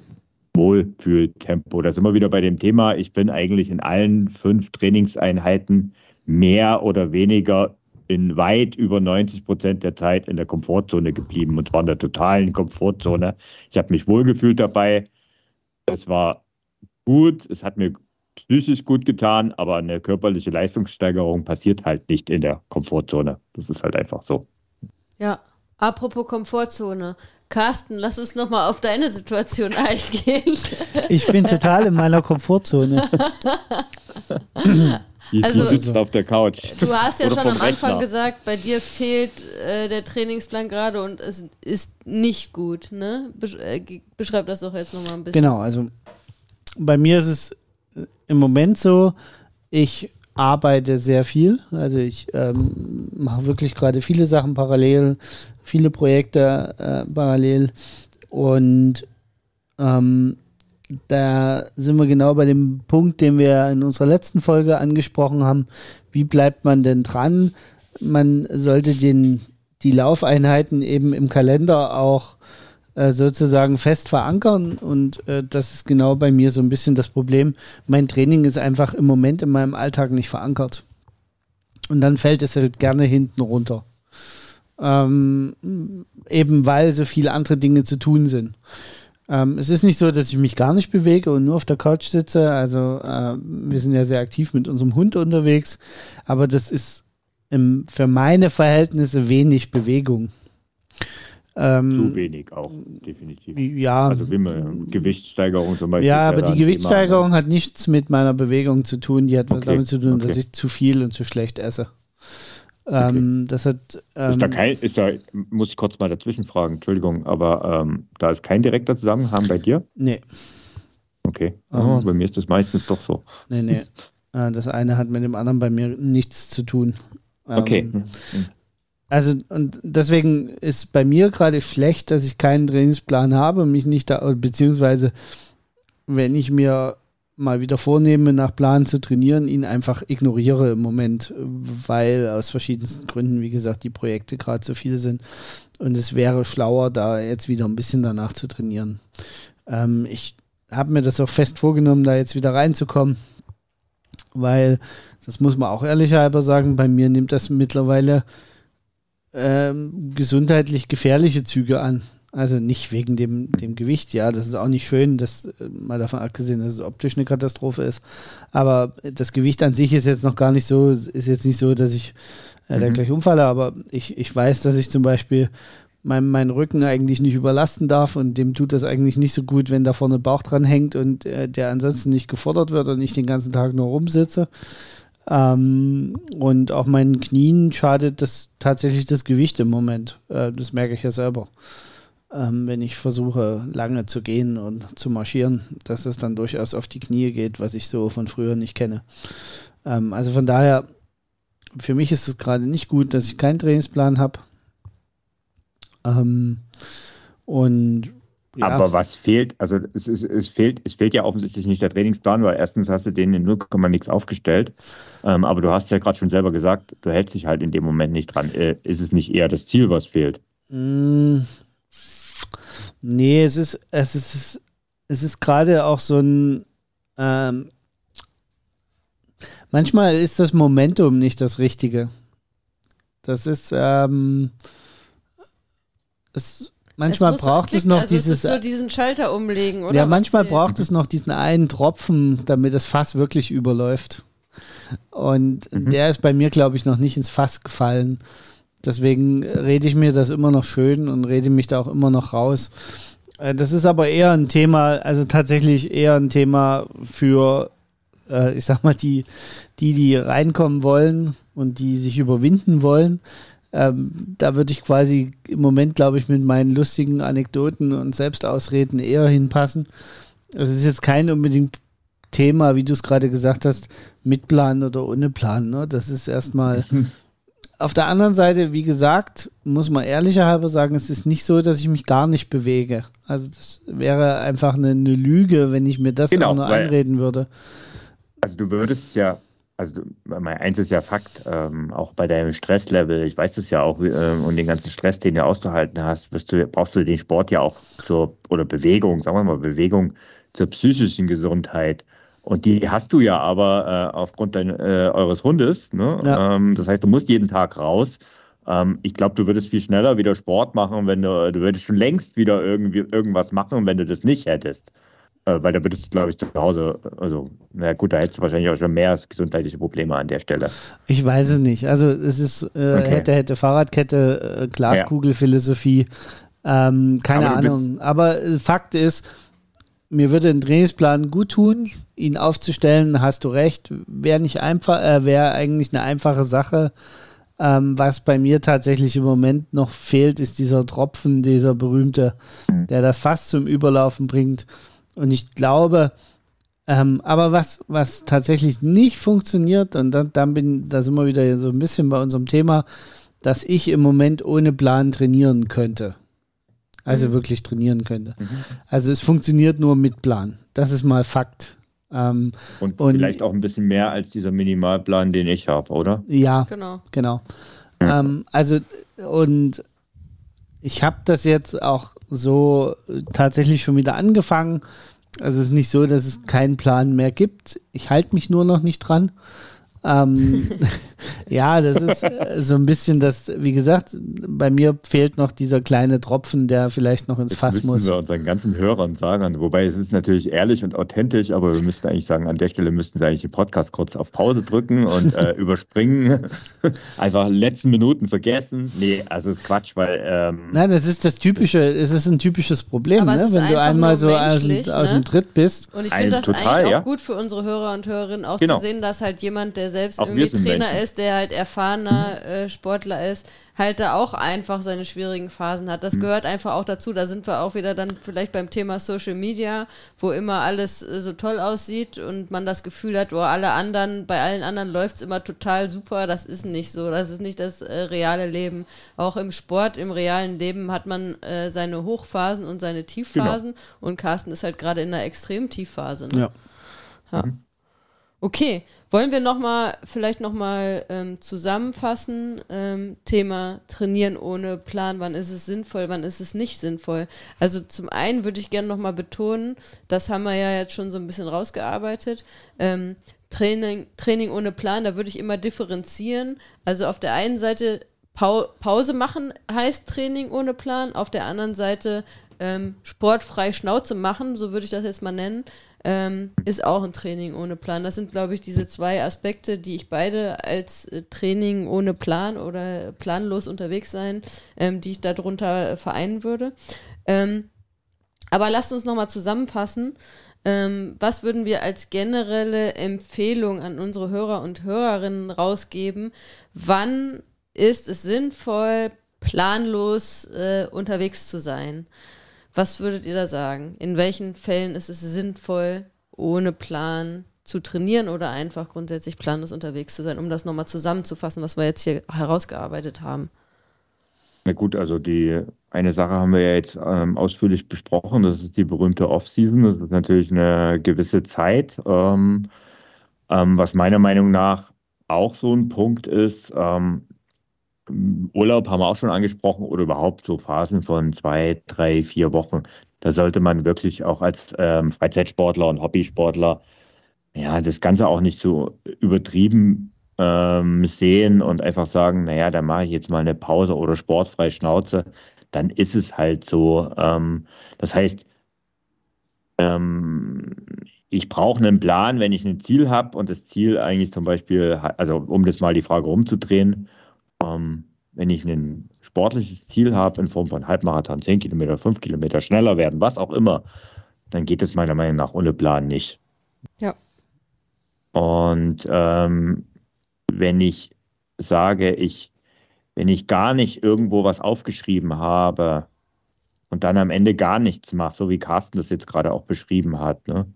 Wohlfühltempo. Da sind wir wieder bei dem Thema. Ich bin eigentlich in allen fünf Trainingseinheiten mehr oder weniger in weit über 90 Prozent der Zeit in der Komfortzone geblieben und zwar in der totalen Komfortzone. Ich habe mich wohlgefühlt dabei. Es war gut, es hat mir psychisch gut getan, aber eine körperliche Leistungssteigerung passiert halt nicht in der Komfortzone. Das ist halt einfach so. Ja, apropos Komfortzone. Carsten, lass uns nochmal auf deine Situation eingehen. Ich bin total in meiner Komfortzone. also, du sitzt auf der Couch. Du hast ja schon am Anfang gesagt, bei dir fehlt äh, der Trainingsplan gerade und es ist nicht gut. Ne? Äh, beschreib das doch jetzt nochmal ein bisschen. Genau, also bei mir ist es im Moment so, ich arbeite sehr viel. Also ich ähm, mache wirklich gerade viele Sachen parallel, viele Projekte äh, parallel. Und ähm, da sind wir genau bei dem Punkt, den wir in unserer letzten Folge angesprochen haben. Wie bleibt man denn dran? Man sollte den, die Laufeinheiten eben im Kalender auch äh, sozusagen fest verankern und äh, das ist genau bei mir so ein bisschen das Problem. Mein Training ist einfach im Moment in meinem Alltag nicht verankert. Und dann fällt es halt gerne hinten runter. Ähm, eben weil so viele andere Dinge zu tun sind. Ähm, es ist nicht so, dass ich mich gar nicht bewege und nur auf der Couch sitze. Also äh, wir sind ja sehr aktiv mit unserem Hund unterwegs, aber das ist im, für meine Verhältnisse wenig Bewegung. Ähm, Zu wenig auch, definitiv. Ja. Also wie man Gewichtssteigerung zum Beispiel. Ja, aber die Gewichtssteigerung Thema, hat nichts mit meiner Bewegung zu tun. Die hat was okay. damit zu tun, okay. dass ich zu viel und zu schlecht esse. Ähm, okay. Das hat. Ähm, ist da kein, ist da, muss ich kurz mal dazwischen fragen, Entschuldigung, aber ähm, da ist kein direkter Zusammenhang bei dir? Nee. Okay. Oh, bei mir ist das meistens doch so. Nee, nee. Äh, das eine hat mit dem anderen bei mir nichts zu tun. Okay. Also, und deswegen ist bei mir gerade schlecht, dass ich keinen Trainingsplan habe, mich nicht da, beziehungsweise wenn ich mir mal wieder vornehme, nach Plan zu trainieren, ihn einfach ignoriere im Moment, weil aus verschiedensten Gründen, wie gesagt, die Projekte gerade so viele sind. Und es wäre schlauer, da jetzt wieder ein bisschen danach zu trainieren. Ähm, ich habe mir das auch fest vorgenommen, da jetzt wieder reinzukommen, weil, das muss man auch ehrlicherweise sagen, bei mir nimmt das mittlerweile ähm, gesundheitlich gefährliche Züge an. Also nicht wegen dem, dem Gewicht, ja, das ist auch nicht schön, das äh, mal davon abgesehen, dass es optisch eine Katastrophe ist. Aber das Gewicht an sich ist jetzt noch gar nicht so, ist jetzt nicht so, dass ich äh, mhm. da gleich umfalle, aber ich, ich weiß, dass ich zum Beispiel meinen mein Rücken eigentlich nicht überlasten darf und dem tut das eigentlich nicht so gut, wenn da vorne Bauch dran hängt und äh, der ansonsten nicht gefordert wird und ich den ganzen Tag nur rumsitze. Ähm, und auch meinen Knien schadet das tatsächlich das Gewicht im Moment. Äh, das merke ich ja selber ähm, wenn ich versuche, lange zu gehen und zu marschieren, dass es dann durchaus auf die Knie geht, was ich so von früher nicht kenne. Ähm, also von daher, für mich ist es gerade nicht gut, dass ich keinen Trainingsplan habe. Ähm, und ja. Aber was fehlt, also es, es, es, fehlt, es fehlt ja offensichtlich nicht der Trainingsplan, weil erstens hast du den in 0, nichts aufgestellt. Ähm, aber du hast ja gerade schon selber gesagt, du hältst dich halt in dem Moment nicht dran. Äh, ist es nicht eher das Ziel, was fehlt? Mm, Nee, es ist, es ist, es ist gerade auch so ein. Ähm, manchmal ist das Momentum nicht das Richtige. Das ist, ähm, es, manchmal es braucht es noch also dieses. Es so diesen Schalter umlegen, oder? Ja, manchmal braucht es noch diesen einen Tropfen, damit das Fass wirklich überläuft. Und mhm. der ist bei mir, glaube ich, noch nicht ins Fass gefallen. Deswegen rede ich mir das immer noch schön und rede mich da auch immer noch raus. Äh, das ist aber eher ein Thema, also tatsächlich eher ein Thema für, äh, ich sag mal, die, die, die reinkommen wollen und die sich überwinden wollen. Ähm, da würde ich quasi im Moment, glaube ich, mit meinen lustigen Anekdoten und Selbstausreden eher hinpassen. Es ist jetzt kein unbedingt Thema, wie du es gerade gesagt hast, mit Plan oder ohne Plan. Ne? Das ist erstmal Auf der anderen Seite, wie gesagt, muss man ehrlicherhalber sagen, es ist nicht so, dass ich mich gar nicht bewege. Also das wäre einfach eine, eine Lüge, wenn ich mir das genau, auch nur einreden würde. Also du würdest ja, also eins ist ja Fakt, ähm, auch bei deinem Stresslevel, ich weiß das ja auch, ähm, und den ganzen Stress, den du auszuhalten hast, du, brauchst du den Sport ja auch zur, oder Bewegung, sagen wir mal, Bewegung zur psychischen Gesundheit. Und die hast du ja aber äh, aufgrund dein, äh, eures Hundes. Ne? Ja. Ähm, das heißt, du musst jeden Tag raus. Ähm, ich glaube, du würdest viel schneller wieder Sport machen, wenn du, du würdest schon längst wieder irgendwie irgendwas machen, wenn du das nicht hättest. Äh, weil da würdest du, glaube ich, zu Hause, also, na gut, da hättest du wahrscheinlich auch schon mehr gesundheitliche Probleme an der Stelle. Ich weiß es nicht. Also es ist äh, okay. hätte, hätte Fahrradkette, äh, Glaskugelphilosophie. Ähm, keine aber Ahnung. Aber äh, Fakt ist, mir würde ein Trainingsplan gut tun, ihn aufzustellen, hast du recht, wäre nicht einfach, äh, wäre eigentlich eine einfache Sache. Ähm, was bei mir tatsächlich im Moment noch fehlt, ist dieser Tropfen, dieser berühmte, der das fast zum Überlaufen bringt. Und ich glaube, ähm, aber was, was tatsächlich nicht funktioniert, und dann, dann bin, da sind wir wieder so ein bisschen bei unserem Thema, dass ich im Moment ohne Plan trainieren könnte also mhm. wirklich trainieren könnte. Mhm. Also es funktioniert nur mit Plan. Das ist mal Fakt. Ähm, und, und, vielleicht auch ein bisschen mehr als dieser Minimalplan, den ich habe, oder? Ja, genau. genau. Ja. Ähm, also und ich habe das jetzt auch so tatsächlich schon wieder angefangen. Also es ist nicht so, dass es keinen Plan mehr gibt. Ich halte mich nur noch nicht dran. Ähm, ja, das ist äh, so ein bisschen das, wie gesagt, bei mir fehlt noch dieser kleine Tropfen, der vielleicht noch ins das Fass müssen muss. wir unseren ganzen Hörern sagen. Wobei es ist natürlich ehrlich und authentisch, aber wir müssten eigentlich sagen, an der Stelle müssten sie eigentlich den Podcast kurz auf Pause drücken und äh, überspringen. Einfach letzten Minuten vergessen. Nee, also ist Quatsch, weil ähm, Nein, das ist das typische, es ist ein typisches Problem, ne? ist wenn du einmal so aus dem, menschlich, aus ne? dem Tritt bist. Und ich finde das total, eigentlich ja. auch gut für unsere Hörer und Hörerinnen, auch Genau. zu sehen, dass halt jemand, der selbst Auch irgendwie Trainer Menschen. Mhm. Ist, der halt erfahrener äh, Sportler ist, halt da auch einfach seine schwierigen Phasen hat. Das Mhm. gehört einfach auch dazu. Da sind wir auch wieder dann vielleicht beim Thema Social Media, wo immer alles äh, so toll aussieht und man das Gefühl hat, oh, alle anderen, bei allen anderen läuft es immer total super. Das ist nicht so. Das ist nicht das äh, reale Leben. Auch im Sport, im realen Leben hat man äh, seine Hochphasen und seine Tiefphasen. Und Carsten ist halt gerade in einer extremen Tiefphase. Ne? Ja. Ja. Okay, wollen wir noch mal vielleicht noch mal ähm, zusammenfassen ähm, Thema Trainieren ohne Plan. Wann ist es sinnvoll? Wann ist es nicht sinnvoll? Also zum einen würde ich gerne noch mal betonen, das haben wir ja jetzt schon so ein bisschen rausgearbeitet. Ähm, Training, Training ohne Plan, da würde ich immer differenzieren. Also auf der einen Seite Pau Pause machen heißt Training ohne Plan, auf der anderen Seite ähm, sportfrei Schnauze machen, so würde ich das jetzt mal nennen, ähm, ist auch ein Training ohne Plan. Das sind, glaube ich, diese zwei Aspekte, die ich beide als äh, Training ohne Plan oder planlos unterwegs sein, ähm, die ich darunter äh, vereinen würde. Ähm, aber lasst uns nochmal zusammenfassen. Ähm, was würden wir als generelle Empfehlung an unsere Hörer und Hörerinnen rausgeben? Wann ist es sinnvoll, planlos äh, unterwegs zu sein? Was würdet ihr da sagen? In welchen Fällen ist es sinnvoll, ohne Plan zu trainieren oder einfach grundsätzlich planlos unterwegs zu sein, um das nochmal zusammenzufassen, was wir jetzt hier herausgearbeitet haben? Na gut, also die eine Sache haben wir ja jetzt ähm, ausführlich besprochen, das ist die berühmte Off-Season. Das ist natürlich eine gewisse Zeit. Ähm, ähm, was meiner Meinung nach auch so ein Punkt ist, ähm, Urlaub haben wir auch schon angesprochen oder überhaupt so Phasen von zwei, drei, vier Wochen. Da sollte man wirklich auch als ähm, Freizeitsportler und Hobbysportler ja das Ganze auch nicht so übertrieben ähm, sehen und einfach sagen, naja, dann mache ich jetzt mal eine Pause oder sportfrei Schnauze, dann ist es halt so. Ähm, das heißt, ähm, ich brauche einen Plan, wenn ich ein Ziel habe und das Ziel eigentlich zum Beispiel, also um das mal die Frage rumzudrehen, ähm, wenn ich ein sportliches Ziel habe in Form von Halbmarathon, 10 Kilometer, 5 Kilometer, schneller werden, was auch immer, dann geht es meiner Meinung nach ohne Plan nicht. Ja. Und ähm, wenn ich sage, ich, wenn ich gar nicht irgendwo was aufgeschrieben habe und dann am Ende gar nichts mache, so wie Carsten das jetzt gerade auch beschrieben hat, ne,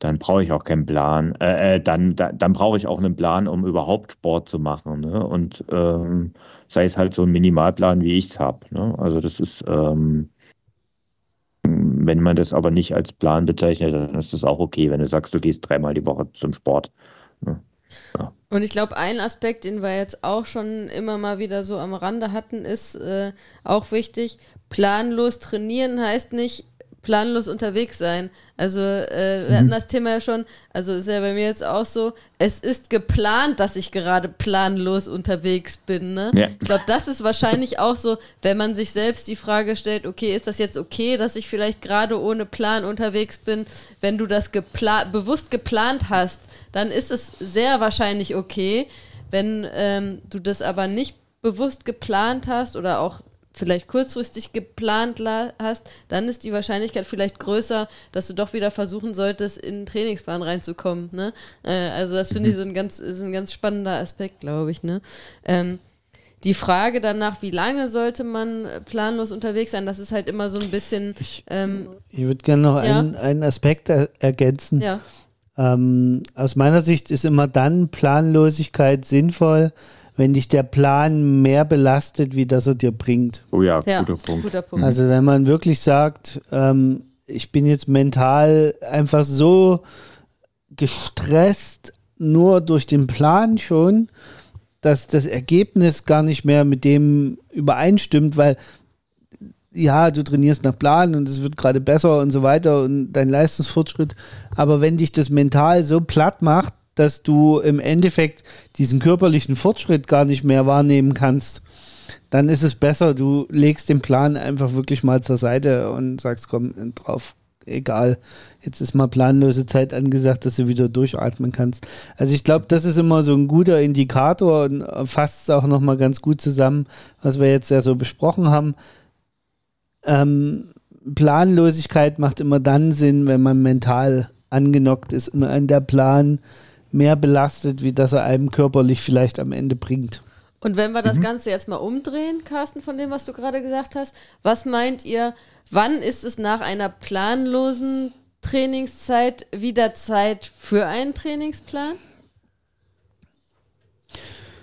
dann brauche ich auch keinen Plan. Äh, äh, dann da, dann brauche ich auch einen Plan, um überhaupt Sport zu machen. Ne? Und ähm, sei es halt so ein Minimalplan, wie ich es habe. Ne? Also das ist, ähm, wenn man das aber nicht als Plan bezeichnet, dann ist das auch okay, wenn du sagst, du gehst dreimal die Woche zum Sport. Ne? Ja. Und ich glaube, ein Aspekt, den wir jetzt auch schon immer mal wieder so am Rande hatten, ist äh, auch wichtig. Planlos trainieren heißt nicht planlos unterwegs sein. Also äh, wir hatten das Thema ja schon, also ist ja bei mir jetzt auch so, es ist geplant, dass ich gerade planlos unterwegs bin. Ne? Ja. Ich glaube, das ist wahrscheinlich auch so, wenn man sich selbst die Frage stellt, okay, ist das jetzt okay, dass ich vielleicht gerade ohne Plan unterwegs bin? Wenn du das gepla bewusst geplant hast, dann ist es sehr wahrscheinlich okay. Wenn ähm, du das aber nicht bewusst geplant hast oder auch vielleicht kurzfristig geplant la- hast, dann ist die Wahrscheinlichkeit vielleicht größer, dass du doch wieder versuchen solltest, in den Trainingsplan reinzukommen. Ne? Äh, also das finde ich so ein ganz, ist ein ganz spannender Aspekt, glaube ich. Ne? Ähm, die Frage danach, wie lange sollte man äh, planlos unterwegs sein, das ist halt immer so ein bisschen, ähm, Ich würde gerne noch Ja. einen, einen Aspekt er ergänzen. ja, Ähm, aus meiner Sicht ist immer dann Planlosigkeit sinnvoll, wenn dich der Plan mehr belastet, wie das er dir bringt. Oh ja, ja, guter Punkt. guter Punkt. Also wenn man wirklich sagt, ähm, ich bin jetzt mental einfach so gestresst, nur durch den Plan schon, dass das Ergebnis gar nicht mehr mit dem übereinstimmt, weil ja, du trainierst nach Plan und es wird gerade besser und so weiter und dein Leistungsfortschritt, aber wenn dich das mental so platt macht, dass du im Endeffekt diesen körperlichen Fortschritt gar nicht mehr wahrnehmen kannst, dann ist es besser, du legst den Plan einfach wirklich mal zur Seite und sagst, komm, drauf, egal, jetzt ist mal planlose Zeit angesagt, dass du wieder durchatmen kannst. Also ich glaube, das ist immer so ein guter Indikator und fasst es auch nochmal ganz gut zusammen, was wir jetzt ja so besprochen haben. Ähm, Planlosigkeit macht immer dann Sinn, wenn man mental angenockt ist und einen der Plan mehr belastet, wie dass er einem körperlich vielleicht am Ende bringt. Und wenn wir das mhm. Ganze jetzt mal umdrehen, Carsten, von dem, was du gerade gesagt hast, was meint ihr, wann ist es nach einer planlosen Trainingszeit wieder Zeit für einen Trainingsplan?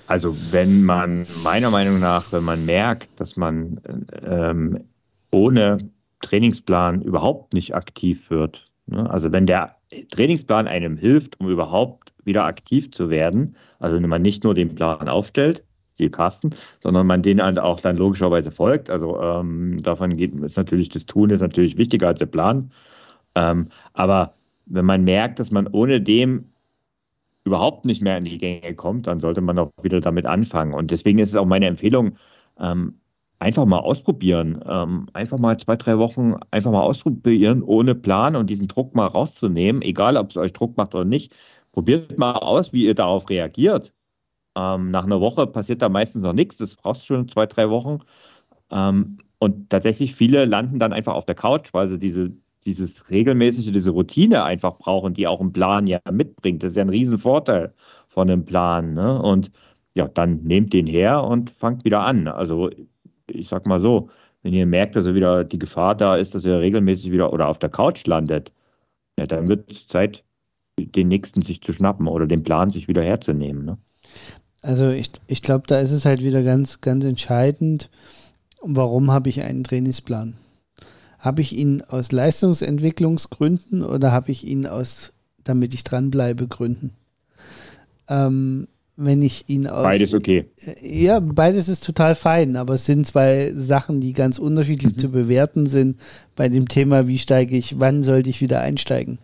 Also wenn man meiner Meinung nach, wenn man merkt, dass man ähm, ohne Trainingsplan überhaupt nicht aktiv wird, ne? also wenn der Trainingsplan einem hilft, um überhaupt wieder aktiv zu werden, also wenn man nicht nur den Plan aufstellt, die Carsten, sondern man den halt auch dann logischerweise folgt. Also ähm, davon geht ist natürlich das Tun ist natürlich wichtiger als der Plan. Ähm, aber wenn man merkt, dass man ohne dem überhaupt nicht mehr in die Gänge kommt, dann sollte man auch wieder damit anfangen. Und deswegen ist es auch meine Empfehlung, ähm, einfach mal ausprobieren. Ähm, einfach mal zwei, drei Wochen einfach mal ausprobieren, ohne Plan und diesen Druck mal rauszunehmen, egal ob es euch Druck macht oder nicht. Probiert mal aus, wie ihr darauf reagiert. Ähm, nach einer Woche passiert da meistens noch nichts. Das brauchst schon zwei, drei Wochen. Ähm, und tatsächlich viele landen dann einfach auf der Couch, weil sie diese, dieses regelmäßige, diese Routine einfach brauchen, die auch ein Plan ja mitbringt. Das ist ja ein Riesenvorteil von einem Plan. Ne? Und ja, dann nehmt den her und fangt wieder an. Also ich sag mal so, wenn ihr merkt, dass ihr wieder die Gefahr da ist, dass ihr regelmäßig wieder oder auf der Couch landet, ja, dann wird es Zeit, den nächsten sich zu schnappen oder den Plan sich wieder herzunehmen. Ne? Also ich, ich glaube, da ist es halt wieder ganz, ganz entscheidend, warum habe ich einen Trainingsplan? Habe ich ihn aus Leistungsentwicklungsgründen oder habe ich ihn aus, damit ich dranbleibe, Gründen? Ähm, wenn ich ihn aus. Beides okay. Äh, ja, beides ist total fein, aber es sind zwei Sachen, die ganz unterschiedlich mhm. zu bewerten sind bei dem Thema, wie steige ich, wann sollte ich wieder einsteigen.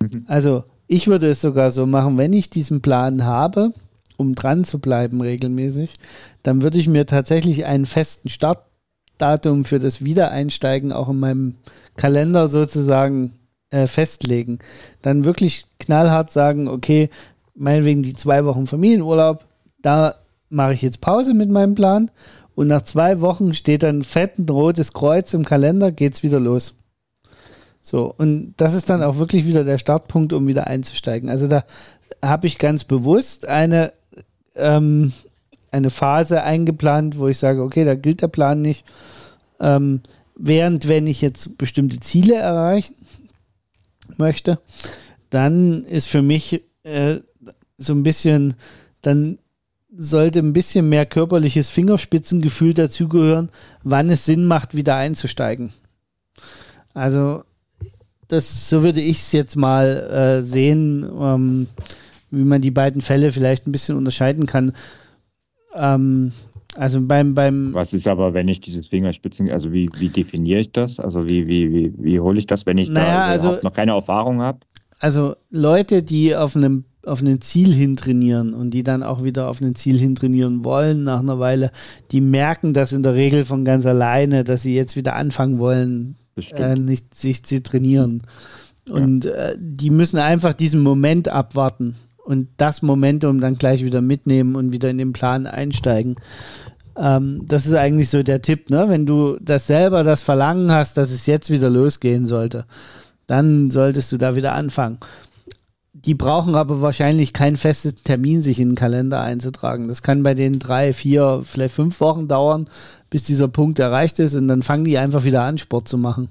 Mhm. Also, ich würde es sogar so machen, wenn ich diesen Plan habe, um dran zu bleiben regelmäßig, dann würde ich mir tatsächlich einen festen Startdatum für das Wiedereinsteigen auch in meinem Kalender sozusagen äh, festlegen. Dann wirklich knallhart sagen, okay, meinetwegen die zwei Wochen Familienurlaub, da mache ich jetzt Pause mit meinem Plan und nach zwei Wochen steht dann fett ein rotes Kreuz im Kalender, geht's wieder los. So, und das ist dann auch wirklich wieder der Startpunkt, um wieder einzusteigen. Also da habe ich ganz bewusst eine ähm, eine Phase eingeplant, wo ich sage, okay, da gilt der Plan nicht. Ähm, während wenn ich jetzt bestimmte Ziele erreichen möchte, dann ist für mich äh, so ein bisschen, dann sollte ein bisschen mehr körperliches Fingerspitzengefühl dazugehören, wann es Sinn macht, wieder einzusteigen. Also das, so würde ich es jetzt mal äh, sehen. Ähm, wie man die beiden Fälle vielleicht ein bisschen unterscheiden kann. Ähm, also beim, beim. Was ist aber, wenn ich dieses Fingerspitzen, also wie, wie definiere ich das? Also wie, wie, wie, wie hole ich das, wenn ich naja, da also, noch keine Erfahrung habe? Also Leute, die auf einem auf ein Ziel hin trainieren und die dann auch wieder auf ein Ziel hin trainieren wollen nach einer Weile, die merken das in der Regel von ganz alleine, dass sie jetzt wieder anfangen wollen, äh, nicht sich zu trainieren. Und ja. äh, die müssen einfach diesen Moment abwarten und das Momentum dann gleich wieder mitnehmen und wieder in den Plan einsteigen. Ähm, das ist eigentlich so der Tipp, ne? Wenn du das selber das Verlangen hast, dass es jetzt wieder losgehen sollte, dann solltest du da wieder anfangen. Die brauchen aber wahrscheinlich keinen festen Termin, sich in den Kalender einzutragen. Das kann bei den drei, vier, vielleicht fünf Wochen dauern, bis dieser Punkt erreicht ist und dann fangen die einfach wieder an, Sport zu machen.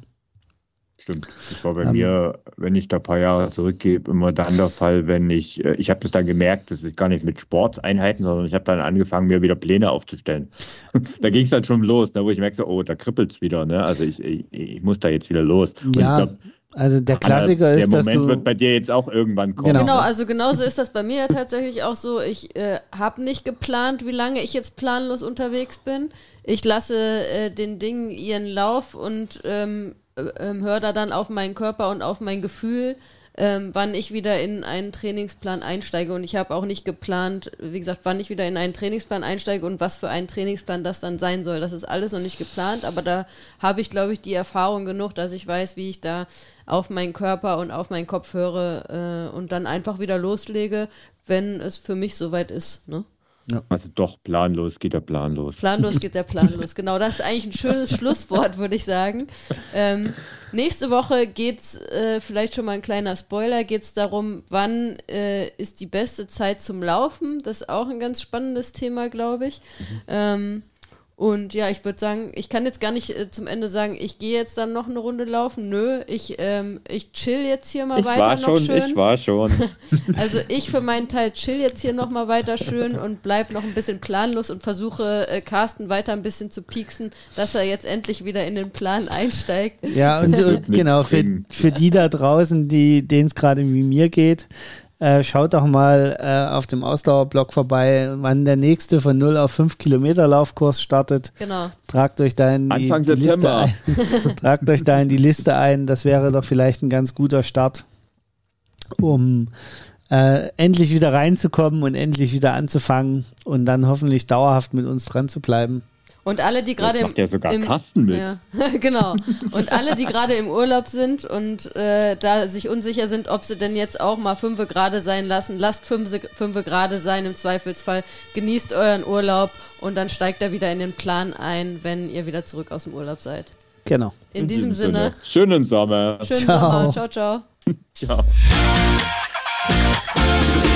Stimmt. Das war bei ähm, mir, wenn ich da ein paar Jahre zurückgebe, immer dann der Fall, wenn ich, äh, ich habe das dann gemerkt, das ist gar nicht mit Sporteinheiten, sondern ich habe dann angefangen, mir wieder Pläne aufzustellen. da ging es dann schon los, ne, wo ich merkte, oh, da kribbelt es wieder, ne? Also ich, ich, ich, muss da jetzt wieder los. ja. Glaub, also der Klassiker ist, der Moment dass du wird bei dir jetzt auch irgendwann kommen. Genau, ne? also genauso ist das bei mir tatsächlich auch so. Ich äh, habe nicht geplant, wie lange ich jetzt planlos unterwegs bin. Ich lasse äh, den Dingen ihren Lauf und ähm, äh, ähm, höre da dann auf meinen Körper und auf mein Gefühl, ähm, wann ich wieder in einen Trainingsplan einsteige. Und ich habe auch nicht geplant, wie gesagt, wann ich wieder in einen Trainingsplan einsteige und was für ein Trainingsplan das dann sein soll. Das ist alles noch nicht geplant, aber da habe ich, glaube ich, die Erfahrung genug, dass ich weiß, wie ich da auf meinen Körper und auf meinen Kopf höre äh, und dann einfach wieder loslege, wenn es für mich soweit ist. Ne? Ja. Also doch, planlos geht der Plan los. Planlos geht der Plan los, genau. Das ist eigentlich ein schönes Schlusswort, würde ich sagen. Ähm, nächste Woche geht es, äh, vielleicht schon mal ein kleiner Spoiler, geht es darum, wann äh, ist die beste Zeit zum Laufen. Das ist auch ein ganz spannendes Thema, glaube ich. Mhm. Ähm, und ja, ich würde sagen, ich kann jetzt gar nicht äh, zum Ende sagen, ich gehe jetzt dann noch eine Runde laufen. Nö, ich, ähm, ich chill jetzt hier mal ich weiter war noch schon, schön. Ich war schon. also ich für meinen Teil chill jetzt hier noch mal weiter schön und bleib noch ein bisschen planlos und versuche äh, Carsten weiter ein bisschen zu pieksen, dass er jetzt endlich wieder in den Plan einsteigt. Ja, und, und genau, für, für die da draußen, denen es gerade wie mir geht, äh, schaut doch mal äh, auf dem Ausdauerblog vorbei, wann der nächste von 0 auf 5 Kilometer Laufkurs startet. Genau. Tragt euch da in die, die Liste ein. Tragt euch da in die Liste ein. Das wäre doch vielleicht ein ganz guter Start, um äh, endlich wieder reinzukommen und endlich wieder anzufangen und dann hoffentlich dauerhaft mit uns dran zu bleiben. Und alle, die gerade im, ja sogar im Kasten mit. Ja, genau. Und alle, die gerade im Urlaub sind und äh, da sich unsicher sind, ob sie denn jetzt auch mal fünf gerade sein lassen, lasst fünf, fünf gerade sein im Zweifelsfall. Genießt euren Urlaub und dann steigt er wieder in den Plan ein, wenn ihr wieder zurück aus dem Urlaub seid. Genau. In, in diesem, diesem Sinne. Sinne. Schönen Sommer. Schönen ciao. Sommer. Ciao, ciao. ciao.